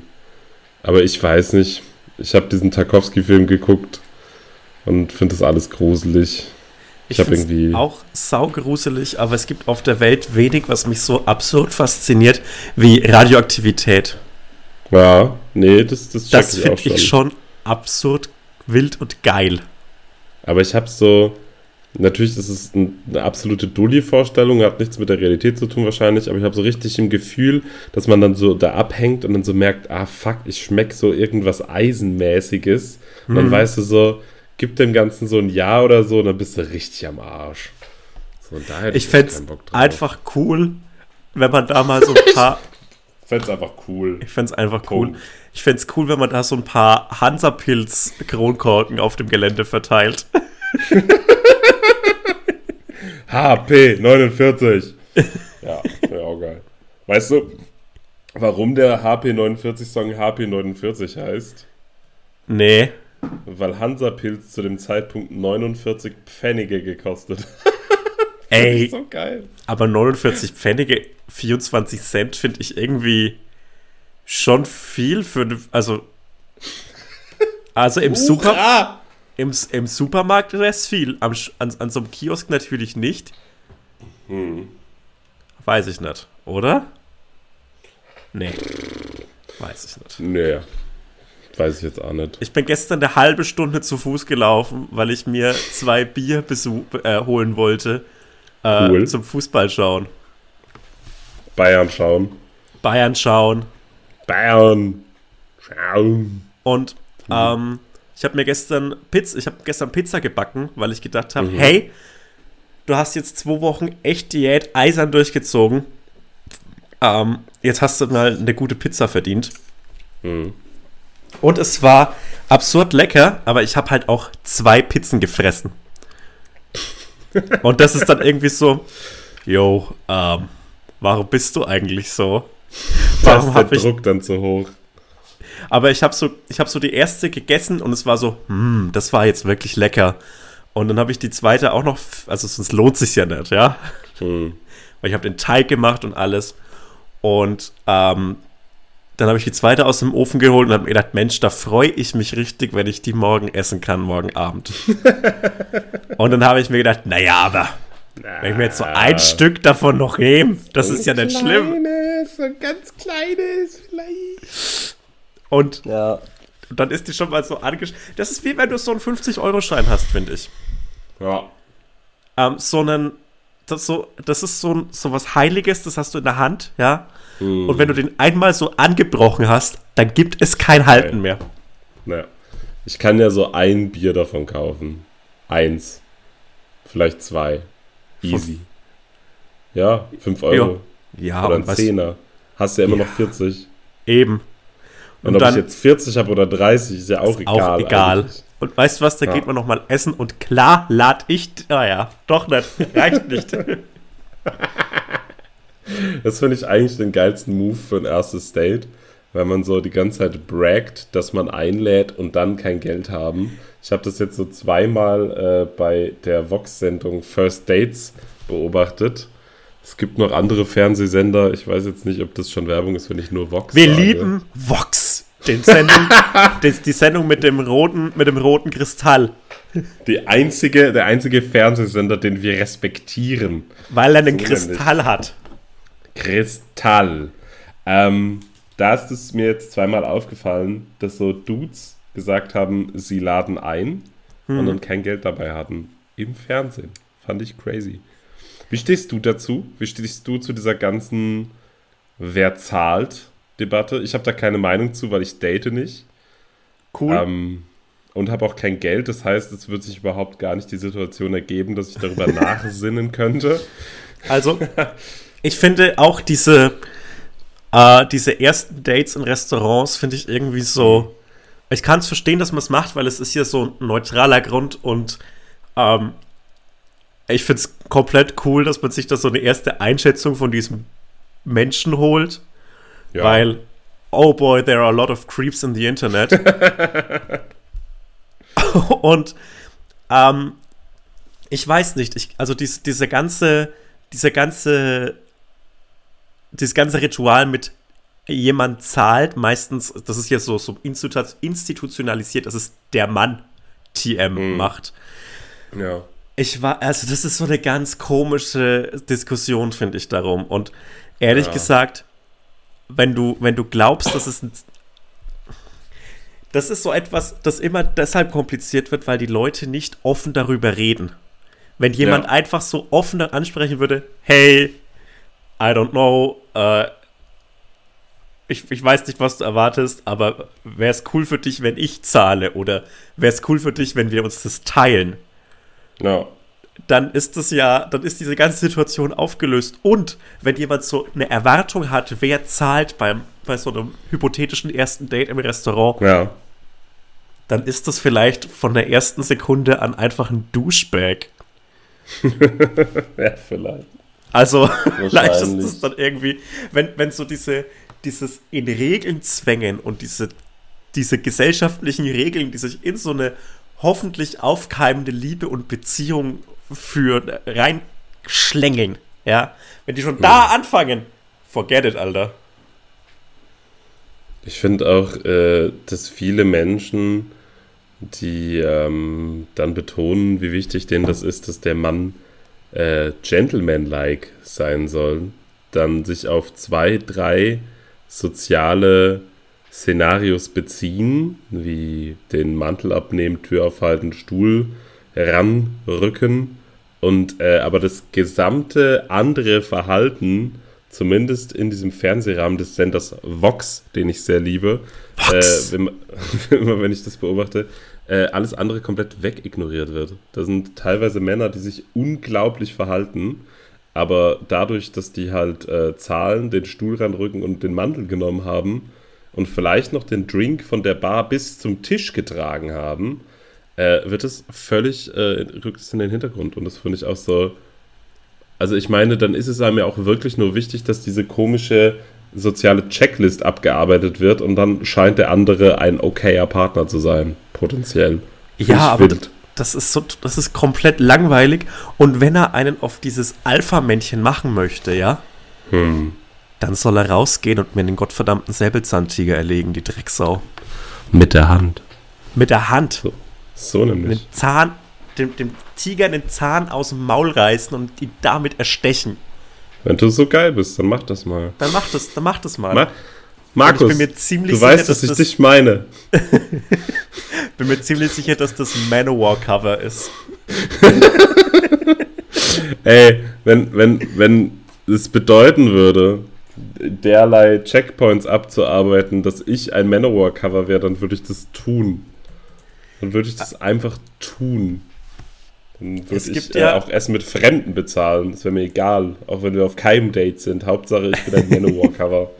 Aber ich weiß nicht, ich habe diesen Tarkovsky-Film geguckt und finde das alles gruselig. Ich, ich habe irgendwie auch saugruselig, aber es gibt auf der Welt wenig, was mich so absurd fasziniert wie Radioaktivität. Ja, nee, das das, das finde ich schon absurd, wild und geil. Aber ich habe so natürlich das ist eine absolute Dulli-Vorstellung, hat nichts mit der Realität zu tun wahrscheinlich, aber ich habe so richtig im Gefühl, dass man dann so da abhängt und dann so merkt, ah fuck, ich schmecke so irgendwas Eisenmäßiges. Und dann mhm. weißt du so, gib dem Ganzen so ein Jahr oder so und dann bist du richtig am Arsch. So, ich fände es einfach cool, wenn man da mal so ein paar. ich fände es einfach cool. Ich fände es einfach Punkt. cool. Ich fände es cool, wenn man da so ein paar Hansapilz-Kronkorken auf dem Gelände verteilt. HP 49. Ja, wäre auch geil. Weißt du, warum der HP 49 Song HP 49 heißt? Nee. Weil Hansapilz zu dem Zeitpunkt 49 Pfennige gekostet. Ey, so geil. Aber 49 Pfennige, 24 Cent finde ich irgendwie schon viel für also also im Super im, im Supermarkt wäre es viel, am, an, an so einem Kiosk natürlich nicht. Hm. Weiß ich nicht, oder? Nee. Weiß ich nicht. Nee. Weiß ich jetzt auch nicht. Ich bin gestern eine halbe Stunde zu Fuß gelaufen, weil ich mir zwei Bier äh, holen wollte äh, cool. zum Fußball schauen. Bayern schauen. Bayern schauen. Bayern schauen. Und mhm. ähm, ich habe mir gestern Pizza, ich habe gestern Pizza gebacken, weil ich gedacht habe, mhm. hey, du hast jetzt zwei Wochen echt Diät eisern durchgezogen. Ähm, jetzt hast du mal eine gute Pizza verdient. Mhm. Und es war absurd lecker, aber ich habe halt auch zwei Pizzen gefressen. Und das ist dann irgendwie so, yo, ähm, warum bist du eigentlich so? Warum ist der ich, Druck dann zu hoch? Aber ich habe so, hab so die erste gegessen und es war so, hm, das war jetzt wirklich lecker. Und dann habe ich die zweite auch noch, also sonst lohnt sich ja nicht, ja. Hm. Weil ich habe den Teig gemacht und alles. Und ähm, dann habe ich die zweite aus dem Ofen geholt und habe mir gedacht, Mensch, da freue ich mich richtig, wenn ich die morgen essen kann, morgen Abend. und dann habe ich mir gedacht, naja, aber Na, wenn ich mir jetzt so ein Stück davon noch nehme, das ist ja nicht kleines, schlimm. So ein ganz kleines vielleicht. Und ja. dann ist die schon mal so angeschrieben. Das ist wie wenn du so einen 50-Euro-Schein hast, finde ich. Ja. Ähm, so einen, das, so, das ist so, so was Heiliges, das hast du in der Hand, ja. Hm. Und wenn du den einmal so angebrochen hast, dann gibt es kein Halten okay. mehr. Naja. Ich kann ja so ein Bier davon kaufen. Eins. Vielleicht zwei. Easy. Ja, 5 Euro. Ja, oder ein Zehner. Hast ja immer ja. noch 40. Eben. Und, und ob dann, ich jetzt 40 habe oder 30, ist ja auch ist egal. Auch egal. Eigentlich. Und weißt du was, da ja. geht man nochmal essen und klar lad ich, naja, ah doch nicht, reicht nicht. das finde ich eigentlich den geilsten Move für ein erstes Date, weil man so die ganze Zeit braggt, dass man einlädt und dann kein Geld haben. Ich habe das jetzt so zweimal äh, bei der Vox-Sendung First Dates beobachtet. Es gibt noch andere Fernsehsender. Ich weiß jetzt nicht, ob das schon Werbung ist, wenn ich nur Vox Wir sage. lieben Vox. Den Sendung, die, die, Sendung mit dem roten, mit dem roten Kristall. Die einzige, der einzige Fernsehsender, den wir respektieren. Weil er einen so Kristall hat. Kristall. Ähm, da ist es mir jetzt zweimal aufgefallen, dass so Dudes gesagt haben, sie laden ein hm. und dann kein Geld dabei hatten. Im Fernsehen. Fand ich crazy. Wie stehst du dazu? Wie stehst du zu dieser ganzen Wer zahlt Debatte? Ich habe da keine Meinung zu, weil ich date nicht. Cool. Ähm, und habe auch kein Geld. Das heißt, es wird sich überhaupt gar nicht die Situation ergeben, dass ich darüber nachsinnen könnte. Also, ich finde auch diese, äh, diese ersten Dates in Restaurants finde ich irgendwie so. Ich kann es verstehen, dass man es macht, weil es ist ja so ein neutraler Grund und ähm, ich finde es komplett cool, dass man sich da so eine erste Einschätzung von diesem Menschen holt. Ja. Weil, oh boy, there are a lot of creeps in the Internet. Und ähm, ich weiß nicht, ich, also dies, diese ganze, diese ganze, dieses ganze Ritual mit jemand zahlt, meistens, das ist jetzt so, so institutionalisiert, dass es der Mann TM mhm. macht. Ja. Ich war, also das ist so eine ganz komische Diskussion, finde ich darum. Und ehrlich ja. gesagt, wenn du, wenn du glaubst, dass es ein das ist so etwas, das immer deshalb kompliziert wird, weil die Leute nicht offen darüber reden. Wenn jemand ja. einfach so offen ansprechen würde, hey, I don't know, äh, ich, ich weiß nicht, was du erwartest, aber wäre es cool für dich, wenn ich zahle? Oder wäre es cool für dich, wenn wir uns das teilen? Ja. Dann ist das ja, dann ist diese ganze Situation aufgelöst. Und wenn jemand so eine Erwartung hat, wer zahlt beim, bei so einem hypothetischen ersten Date im Restaurant, ja. dann ist das vielleicht von der ersten Sekunde an einfach ein Douchebag. ja, vielleicht. Also, vielleicht ist das dann irgendwie, wenn, wenn so diese, dieses in Regeln zwängen und diese, diese gesellschaftlichen Regeln, die sich in so eine hoffentlich aufkeimende Liebe und Beziehung führen, reinschlängeln, ja, wenn die schon ja. da anfangen, forget it, Alter. Ich finde auch, äh, dass viele Menschen, die ähm, dann betonen, wie wichtig denen das ist, dass der Mann äh, gentleman-like sein soll, dann sich auf zwei, drei soziale Szenarios beziehen, wie den Mantel abnehmen, Tür aufhalten, Stuhl ranrücken und äh, aber das gesamte andere Verhalten, zumindest in diesem Fernsehrahmen des Senders Vox, den ich sehr liebe, äh, wenn, immer wenn ich das beobachte, äh, alles andere komplett wegignoriert wird. Da sind teilweise Männer, die sich unglaublich verhalten aber dadurch, dass die halt äh, zahlen, den Stuhl ranrücken und den Mantel genommen haben und vielleicht noch den Drink von der Bar bis zum Tisch getragen haben, äh, wird es völlig, äh, rückt es in den Hintergrund. Und das finde ich auch so. Also ich meine, dann ist es einem ja auch wirklich nur wichtig, dass diese komische soziale Checklist abgearbeitet wird und dann scheint der andere ein okayer Partner zu sein, potenziell. Find ja, aber wild das ist so, das ist komplett langweilig. Und wenn er einen auf dieses Alpha-Männchen machen möchte, ja, hm. dann soll er rausgehen und mir den gottverdammten Säbelzahntiger erlegen, die Drecksau. Mit der Hand. Mit der Hand. So, so nämlich. Den Zahn, dem, dem Tiger den Zahn aus dem Maul reißen und ihn damit erstechen. Wenn du so geil bist, dann mach das mal. Dann mach das, dann mach das mal. Ma Markus, du sicher, weißt, dass, dass ich das dich meine. bin mir ziemlich sicher, dass das Manowar-Cover ist. Ey, wenn, wenn, wenn es bedeuten würde, derlei Checkpoints abzuarbeiten, dass ich ein Manowar-Cover wäre, dann würde ich das tun. Dann würde ich das einfach tun. Dann würde ich äh, ja auch Essen mit Fremden bezahlen. Das wäre mir egal. Auch wenn wir auf keinem Date sind. Hauptsache, ich bin ein Manowar-Cover.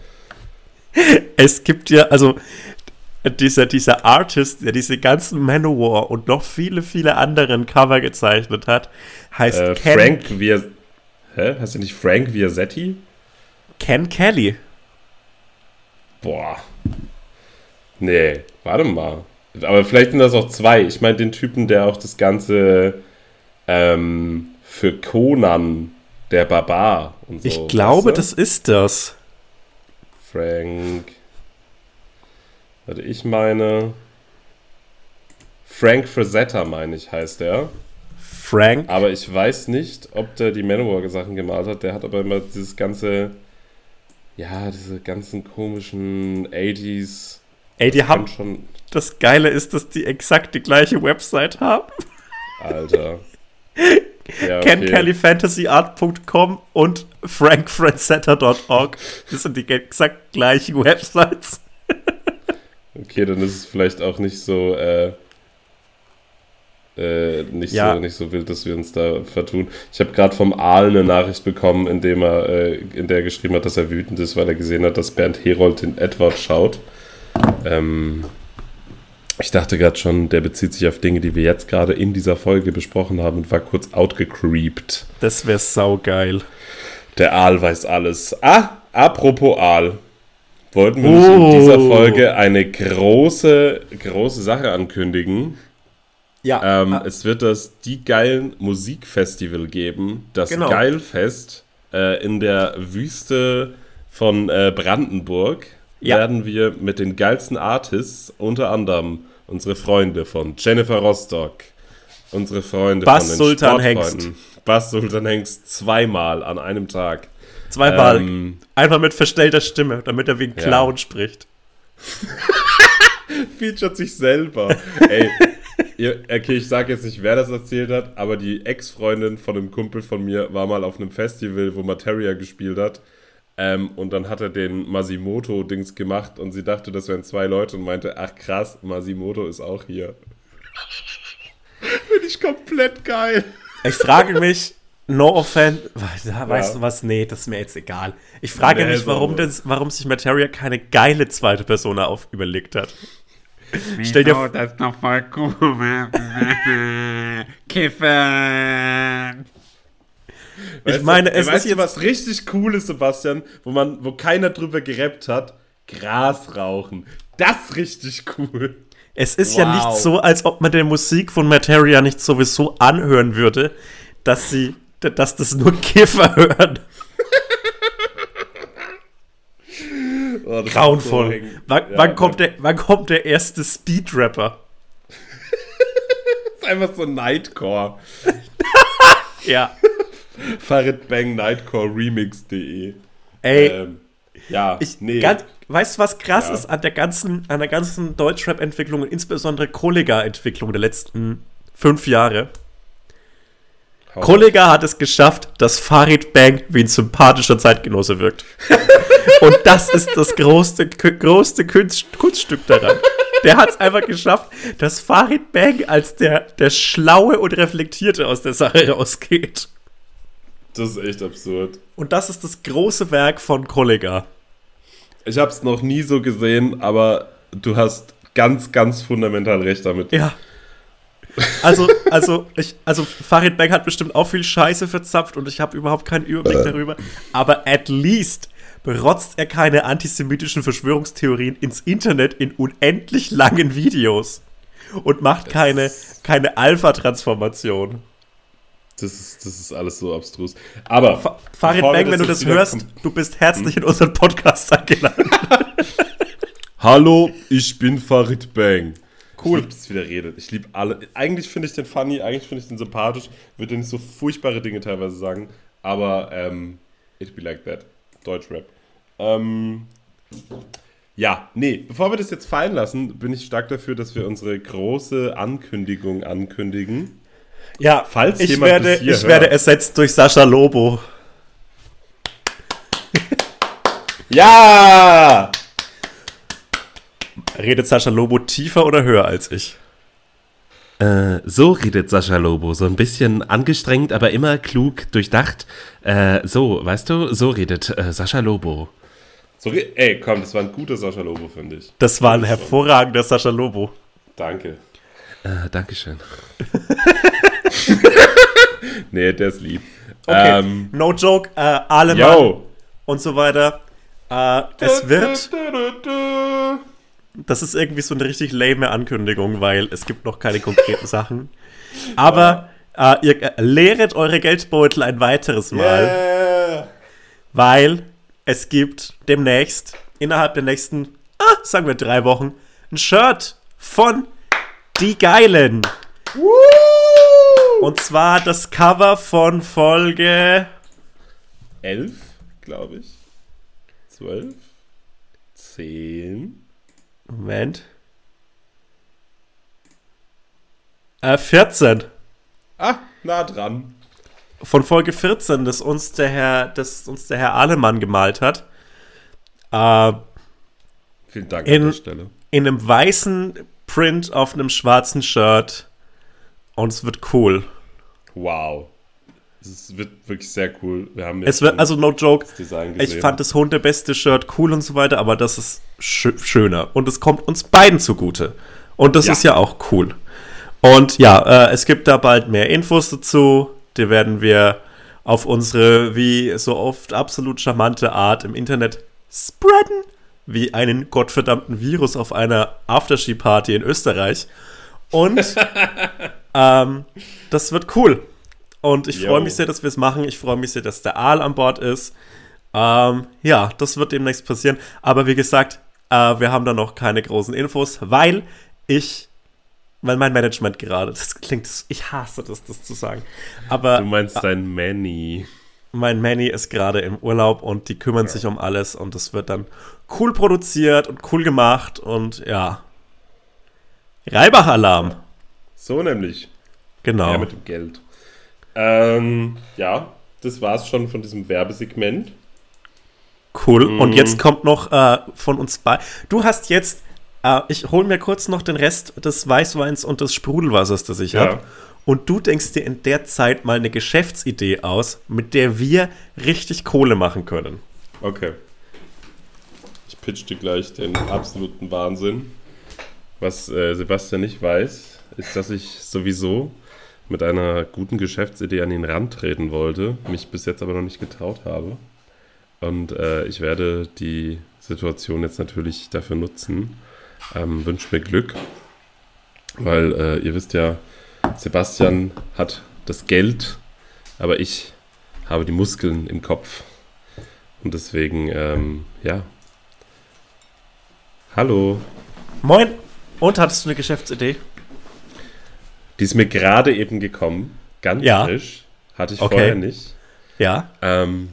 Es gibt ja, also dieser, dieser Artist, der diese ganzen Manowar und noch viele, viele anderen Cover gezeichnet hat, heißt äh, Ken. Frank Via. Hä? Hast du nicht Frank Viasetti? Ken Kelly. Boah. Nee, warte mal. Aber vielleicht sind das auch zwei. Ich meine den Typen, der auch das Ganze ähm, für Conan, der Barbar und so. Ich glaube, weißt du? das ist das. Frank. Warte, ich meine. Frank Frazetta, meine ich, heißt der. Frank. Aber ich weiß nicht, ob der die Manowar-Sachen gemalt hat. Der hat aber immer dieses ganze. Ja, diese ganzen komischen 80s. Ey, die haben schon. Das Geile ist, dass die exakt die gleiche Website haben. Alter. Ja, okay. KenKellyFantasyArt.com und frankfrancetter.org. Das sind die exakt gleichen Websites. Okay, dann ist es vielleicht auch nicht so, äh, äh, nicht, ja. so, nicht so wild, dass wir uns da vertun. Ich habe gerade vom Aal eine Nachricht bekommen, in, dem er, äh, in der er geschrieben hat, dass er wütend ist, weil er gesehen hat, dass Bernd Herold den Edward schaut. Ähm, ich dachte gerade schon, der bezieht sich auf Dinge, die wir jetzt gerade in dieser Folge besprochen haben und war kurz outgecreept. Das wäre saugeil. Der Aal weiß alles. Ah, apropos Aal wollten wir oh. in dieser Folge eine große, große Sache ankündigen. Ja. Ähm, ah. Es wird das Die Geilen Musikfestival geben. Das genau. Geilfest äh, in der Wüste von äh, Brandenburg. Ja. werden wir mit den geilsten Artists, unter anderem unsere Freunde von Jennifer Rostock, unsere Freunde Bass von den Sultan Hengst. Bass Sultan Hengst zweimal an einem Tag. Zweimal. Ähm, Einfach mit verstellter Stimme, damit er wie ein Clown ja. spricht. Featuret sich selber. Ey, okay, ich sage jetzt nicht, wer das erzählt hat, aber die Ex-Freundin von einem Kumpel von mir war mal auf einem Festival, wo Materia gespielt hat. Ähm, und dann hat er den Masimoto-Dings gemacht und sie dachte, das wären zwei Leute und meinte, ach krass, Masimoto ist auch hier. Finde ich komplett geil. Ich frage mich, no offense, weißt ja. du was? Nee, das ist mir jetzt egal. Ich frage nee, mich, warum, das, warum sich Materia keine geile zweite Person auf überlegt hat. Stell dir vor, das ist doch voll cool. Kiffen. Ich meine, es weißt ist jetzt was richtig Cooles, Sebastian, wo man, wo keiner drüber gerappt hat. Gras rauchen. Das ist richtig cool. Es ist wow. ja nicht so, als ob man der Musik von Materia nicht sowieso anhören würde, dass sie, dass das nur Kiffer hören. oh, Grauenvoll. Wann, ja, wann, kommt der, wann kommt der erste Speedrapper? das ist einfach so Nightcore. ja. Farid Nightcore Remix.de. Ey. Ähm, ja, ich, nee. Ganz, weißt du, was krass ja. ist an der ganzen, an der ganzen Deutschrap-Entwicklung und insbesondere Kollega-Entwicklung der letzten fünf Jahre? Kollega hat es geschafft, dass Farid Bang wie ein sympathischer Zeitgenosse wirkt. und das ist das größte, größte Kunst, Kunststück daran. Der hat es einfach geschafft, dass Farid Bang als der, der Schlaue und Reflektierte aus der Sache rausgeht. Das ist echt absurd. Und das ist das große Werk von Kollega. Ich habe es noch nie so gesehen, aber du hast ganz, ganz fundamental recht damit. Ja. Also, also, ich, also Farid Bang hat bestimmt auch viel Scheiße verzapft und ich habe überhaupt keinen Überblick äh. darüber. Aber at least berotzt er keine antisemitischen Verschwörungstheorien ins Internet in unendlich langen Videos und macht keine, keine Alpha-Transformation. Das ist, das ist alles so abstrus. Aber. Farid Bang, wenn du das hörst, du bist herzlich hm? in unseren Podcast eingeladen. Hallo, ich bin Farid Bang. Cool. Ich liebe das, wie der redet. Ich liebe alle. Eigentlich finde ich den funny, eigentlich finde ich den sympathisch. Würde nicht so furchtbare Dinge teilweise sagen. Aber, ähm, it be like that. Deutschrap. Ähm, ja, nee, bevor wir das jetzt fallen lassen, bin ich stark dafür, dass wir unsere große Ankündigung ankündigen. Ja, falls ich jemand werde, ich hört. werde ersetzt durch Sascha Lobo. ja! Redet Sascha Lobo tiefer oder höher als ich? Äh, so redet Sascha Lobo, so ein bisschen angestrengt, aber immer klug, durchdacht. Äh, so, weißt du, so redet äh, Sascha Lobo. So, ey, komm, das war ein guter Sascha Lobo, finde ich. Das war ein hervorragender Sascha Lobo. Danke. Äh, Dankeschön. nee, der ist lieb. Okay, ähm, no joke, äh, Alemann und so weiter. Äh, es wird. Das ist irgendwie so eine richtig lame Ankündigung, weil es gibt noch keine konkreten Sachen. Aber äh, ihr äh, leeret eure Geldbeutel ein weiteres Mal. Yeah. Weil es gibt demnächst, innerhalb der nächsten, ah, sagen wir drei Wochen, ein Shirt von Die Geilen. Woo! Und zwar das Cover von Folge 11, glaube ich. 12, 10. Moment. Äh, 14. Ah, nah dran. Von Folge 14, das uns der Herr, das uns der Herr Ahlemann gemalt hat. Äh, Vielen Dank in, an der Stelle. In einem weißen Print auf einem schwarzen Shirt und es wird cool. Wow. Es wird wirklich sehr cool. Wir haben es wird, also no joke, ich fand das hundebeste Shirt cool und so weiter, aber das ist sch schöner. Und es kommt uns beiden zugute. Und das ja. ist ja auch cool. Und ja, äh, es gibt da bald mehr Infos dazu. Die werden wir auf unsere, wie so oft, absolut charmante Art im Internet spreaden. Wie einen gottverdammten Virus auf einer Afterski-Party in Österreich. Und ähm, das wird cool. Und ich freue mich sehr, dass wir es machen. Ich freue mich sehr, dass der Aal an Bord ist. Ähm, ja, das wird demnächst passieren. Aber wie gesagt, Äh, wir haben da noch keine großen Infos, weil ich, weil mein Management gerade, das klingt, ich hasse das, das zu sagen. Aber Du meinst dein Manny. mein Manny ist gerade im Urlaub und die kümmern sich um alles und es wird dann cool produziert und cool gemacht und ja. Reibach-Alarm. So nämlich. Genau. Ja, mit dem Geld. Ähm, ja, das war's schon von diesem Werbesegment. Cool. Und Mhm. jetzt kommt noch äh, von uns bei. Du hast jetzt, äh, ich hole mir kurz noch den Rest des Weißweins und des Sprudelwassers, das ich Ja. habe. Und du denkst dir in der Zeit mal eine Geschäftsidee aus, mit der wir richtig Kohle machen können. Okay. Ich pitch dir gleich den absoluten Wahnsinn. Was äh, Sebastian nicht weiß, ist, dass ich sowieso mit einer guten Geschäftsidee an ihn rantreten wollte, mich bis jetzt aber noch nicht getraut habe. Und äh, ich werde die Situation jetzt natürlich dafür nutzen. Ähm, Wünsche mir Glück, weil äh, ihr wisst ja, Sebastian hat das Geld, aber ich habe die Muskeln im Kopf. Und deswegen, ähm, ja. Hallo. Moin. Und hattest du eine Geschäftsidee? Die ist mir gerade eben gekommen. Ganz Ja. frisch. Hatte ich Okay. vorher nicht. Ja. Ähm,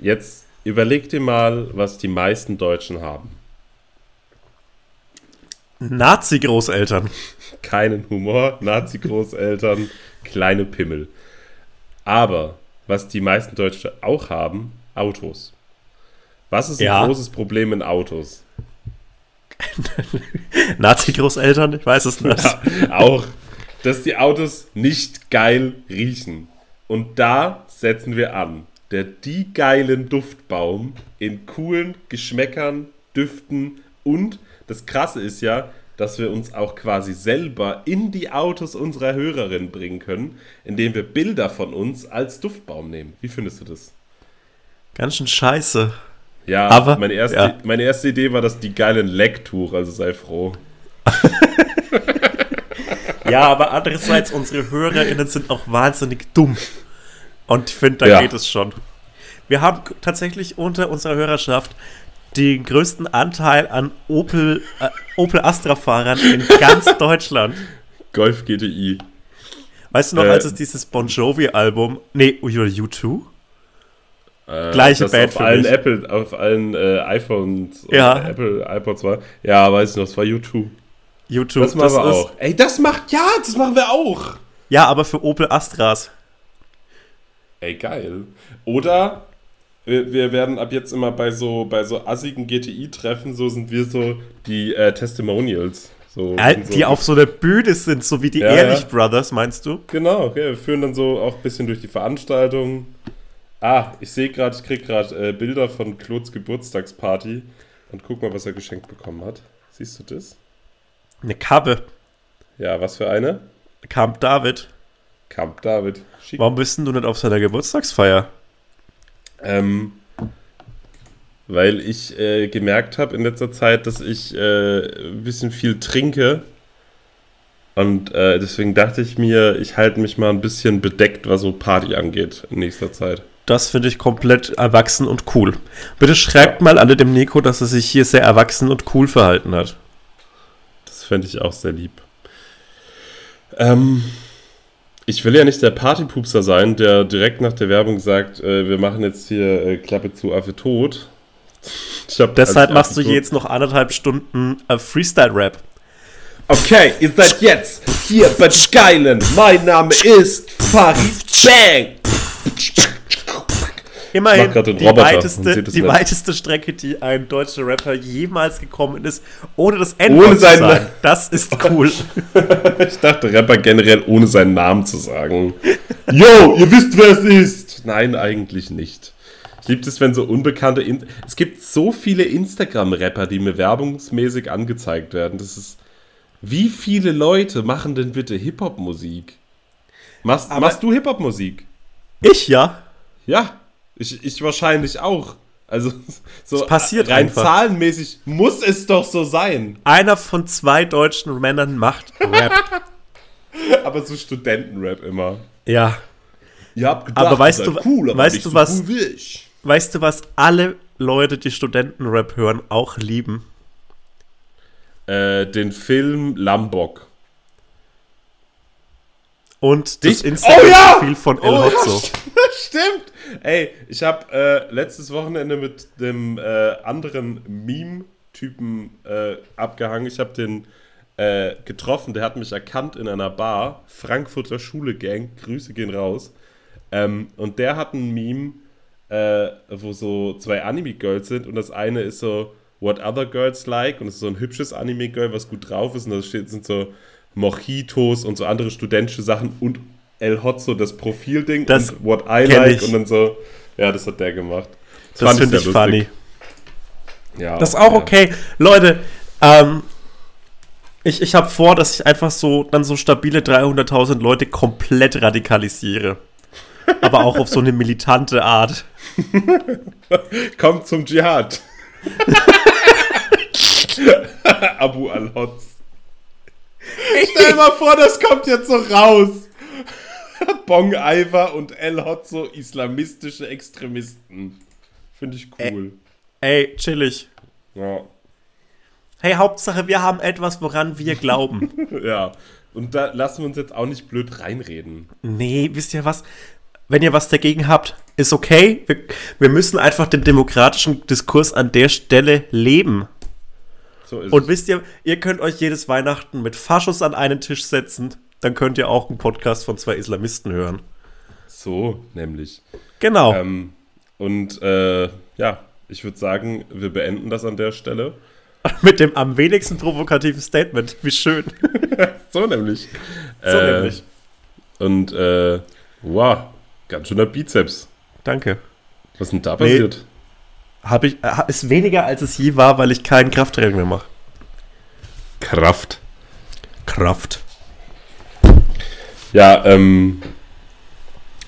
jetzt überleg dir mal, was die meisten Deutschen haben. Nazi-Großeltern. Keinen Humor, Nazi-Großeltern, kleine Pimmel. Aber was die meisten Deutschen auch haben, Autos. Was ist ein Ja. großes Problem in Autos? Nazi-Großeltern? Ich weiß es nicht. auch, dass die Autos nicht geil riechen. Und da setzen wir an. Der die geilen Duftbaum in coolen Geschmäckern, Düften und das Krasse ist ja, dass wir uns auch quasi selber in die Autos unserer Hörerin bringen können, indem wir Bilder von uns als Duftbaum nehmen. Wie findest du das? Ganz schön scheiße. Ja, Aber- meine, erste, ja. meine erste Idee war das die geilen Lecktuch, also sei froh. Ja, aber andererseits, unsere HörerInnen sind auch wahnsinnig dumm. Und ich finde, da Ja. geht es schon. Wir haben tatsächlich unter unserer Hörerschaft den größten Anteil an Opel, äh, Opel Astra-Fahrern in ganz Deutschland. Golf GTI. Weißt du noch, Äh, als es dieses Bon Jovi-Album, nee, oder U2? Äh, Gleiche das Band auf für allen mich. Apple, auf allen äh, iPhones und Ja. Apple iPods war. Ja, weiß ich noch, das war YouTube. U2, Das machen wir auch. Ey, das macht, ja, das machen wir auch. Ja, aber für Opel Astras. Ey, geil. Oder wir, wir werden ab jetzt immer bei so, bei so assigen GTI-Treffen, so sind wir so die äh, Testimonials. So, Äh, sind so, die auf so einer Bühne sind, so wie die Ja, Ehrlich ja. Brothers, meinst du? Genau, okay, wir führen dann so auch ein bisschen durch die Veranstaltung. Ah, ich sehe gerade, ich kriege gerade äh, Bilder von Claudes Geburtstagsparty und guck mal, was er geschenkt bekommen hat. Siehst du das? Eine Kabbe. Ja, was für eine? Camp David. Camp David. Schick. Warum bist denn du nicht auf seiner Geburtstagsfeier? Ähm, weil ich äh, gemerkt habe in letzter Zeit, dass ich äh, ein bisschen viel trinke. Und äh, deswegen dachte ich mir, ich halte mich mal ein bisschen bedeckt, was so Party angeht in nächster Zeit. Das finde ich komplett erwachsen und cool. Bitte schreibt mal alle dem Nico, dass er sich hier sehr erwachsen und cool verhalten hat. Das fände ich auch sehr lieb. Ähm, ich will ja nicht der Partypupser sein, der direkt nach der Werbung sagt, äh, wir machen jetzt hier äh, Klappe zu Affe tot. Ich hab, Deshalb als ich machst du tot- jetzt noch anderthalb Stunden äh, Freestyle-Rap. Okay, ihr seid jetzt hier bei Skylen. Mein Name ist Farid Bang. Immerhin die, weiteste, die weiteste Strecke, die ein deutscher Rapper jemals gekommen ist, ohne das N Ohne zu sagen. Das ist cool. Ich dachte Rapper generell ohne seinen Namen zu sagen. Yo, ihr wisst, wer es ist. Nein, eigentlich nicht. Ich liebe es, wenn so unbekannte... In es gibt so viele Instagram-Rapper, die mir werbungsmäßig angezeigt werden. Das ist... Wie viele Leute machen denn bitte Hip-Hop-Musik? Machst, machst du Hip-Hop-Musik? Ich ja. Ja, ich, ich wahrscheinlich auch. Also so Es passiert rein einfach. zahlenmäßig muss es doch so sein. Einer von zwei deutschen Männern macht Rap. Aber so Studentenrap immer. ja. Ihr habt gedacht, Aber weißt du- cool, aber weißt nicht du so was- cool. Weißt du, was alle Leute, die Studentenrap hören, auch lieben? äh, den Film Lambok. Und Dich- das Oh ja! Instagram-Profil von El Oh, Hotzo. ja, stimmt. Ey, ich habe äh, letztes Wochenende mit dem äh, anderen Meme-Typen äh, abgehangen. Ich habe den äh, getroffen, der hat mich erkannt in einer Bar. Frankfurter Schule Gang, Grüße gehen raus. Ähm, und der hat ein Meme, äh, wo so zwei Anime-Girls sind und das eine ist so What Other Girls Like und es ist so ein hübsches Anime-Girl, was gut drauf ist und da sind so Mojitos und so andere studentische Sachen und El Hotzo, das Profilding Das und What I Like ich. und dann so, ja, das hat der gemacht. Das fand finde ich funny. lustig. Ja, Das ist auch ja. okay. Leute, ähm, ich, ich habe vor, dass ich einfach so dann so stabile 300.000 Leute komplett radikalisiere. Aber auch auf so eine militante Art. Kommt zum Dschihad. Abu al-Hotz. Stell mal vor, das kommt jetzt so raus. Bong Iver und El Hotzo, islamistische Extremisten. Finde ich cool. Ey, chillig. Ja. Hey, Hauptsache, wir haben etwas, woran wir glauben. ja. Und da lassen wir uns jetzt auch nicht blöd reinreden. nee, wisst ihr was? Wenn ihr was dagegen habt, ist okay. Wir, wir müssen einfach den demokratischen Diskurs an der Stelle leben. So ist Und wisst ihr, ihr könnt euch jedes Weihnachten mit Faschos an einen Tisch setzen. Dann könnt ihr auch einen Podcast von zwei Islamisten hören. So, nämlich. Genau. Ähm, und äh, ja, ich würde sagen, wir beenden das an der Stelle. Mit dem am wenigsten provokativen Statement. Wie schön. So nämlich. So Äh, nämlich. Und äh, wow, ganz schöner Bizeps. Danke. Was ist denn da Nee. passiert? Hab ich, äh, ist weniger als es je war, weil ich kein Krafttraining mehr mache. Kraft. Kraft. Ja, ähm,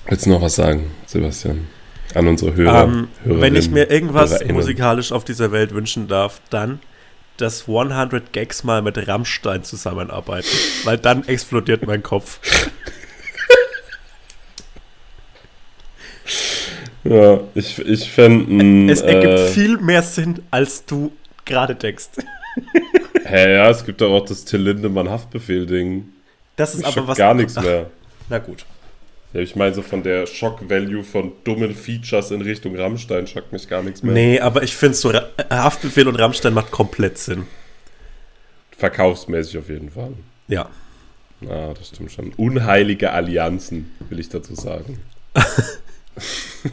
willst du noch was sagen, Sebastian? An unsere Hörer. Ähm, wenn ich mir irgendwas HörerInnen. musikalisch auf dieser Welt wünschen darf, dann dass 100 Gags mal mit Rammstein zusammenarbeiten. weil dann explodiert mein Kopf. Ja, ich, ich fände. Es ergibt äh, viel mehr Sinn, als du gerade denkst. Hä, ja, es gibt doch auch das Till Lindemann Haftbefehl-Ding. Das ist Ich aber was. gar nichts mehr. Na gut. Ja, ich meine, so von der Shock-Value von dummen Features in Richtung Rammstein schockt mich gar nichts mehr. Nee, aber ich finde so äh, Haftbefehl und Rammstein macht komplett Sinn. Verkaufsmäßig auf jeden Fall. Ja. Ah, das stimmt schon. Unheilige Allianzen, will ich dazu sagen. das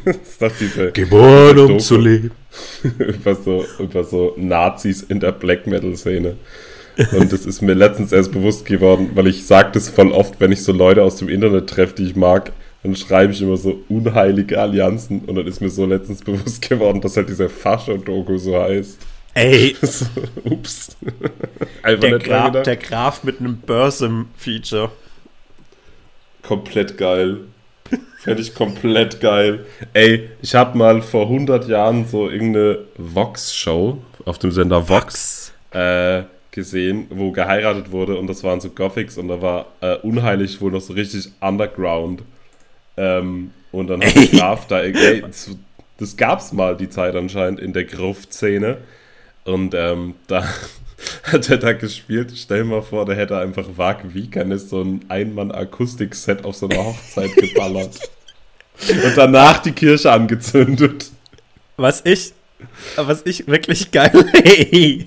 ist doch diese Geboren um zu leben. über, so, über so Nazis in der Black Metal-Szene. Und das ist mir letztens erst bewusst geworden, weil ich sage das voll oft, wenn ich so Leute aus dem Internet treffe, die ich mag, dann schreibe ich immer so unheilige Allianzen und dann ist mir so letztens bewusst geworden, dass halt dieser Fascho-Doku so heißt. Ey, Ups. Einfach der, Gra gedacht. der Graf mit einem Börsem-Feature. Komplett geil. Fände ich komplett geil. Ey, ich habe mal vor 100 Jahren so irgendeine Vox-Show auf dem Sender Vox äh, gesehen, wo geheiratet wurde und das waren so Gothics und da war äh, unheilig wohl noch so richtig Underground. Ähm, und dann hat der Graf da, ey, das, das gab's mal die Zeit anscheinend in der Gruft-Szene. Und ähm, da hat er da gespielt. Stell mal vor, der hätte einfach Wag Wiekernes so ein Einmann-Akustik-Set auf so einer Hochzeit geballert. Und danach die Kirche angezündet. Was ich, was ich wirklich geil. Hey,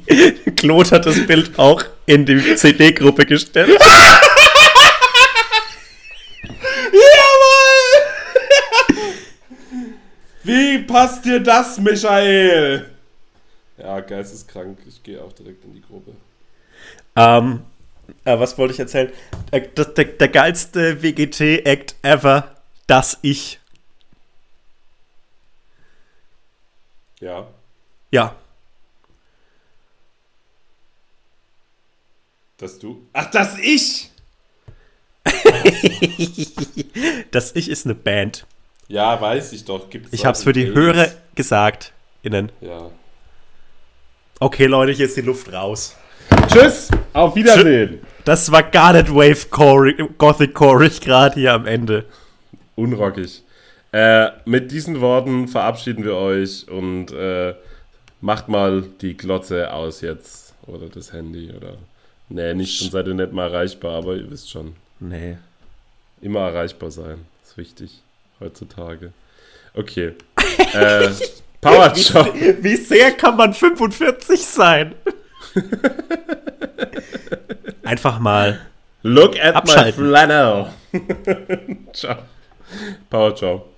Claude hat das Bild auch in die CD-Gruppe gestellt. Wie passt dir das, Michael? Ja, geisteskrank. Ich gehe auch direkt in die Gruppe. Ähm, äh, was wollte ich erzählen? Äh, das, der, der geilste WGT-Act ever, das ich. Ja. Ja. Dass du. Ach, dass ich! Das ich ist eine Band. Ja, weiß ich doch. Gibt's Ich hab's für die Hörer gesagt. Innen. Ja. Okay, Leute, hier ist die Luft raus. Tschüss! Auf Wiedersehen! Das war gar nicht Wave -Core, Gothic Chorig gerade hier am Ende. Unrockig. Äh, mit diesen Worten verabschieden wir euch und äh, macht mal die Glotze aus jetzt. oder das Handy oder. Nee, nicht, dann seid ihr nicht mal erreichbar, aber ihr wisst schon. Nee. Immer erreichbar sein. Ist wichtig heutzutage. Okay. äh, Power Job. Wie, wie sehr kann man 45 sein? Einfach mal. Look at Abschalten. my flannel. Ciao. Power Ciao.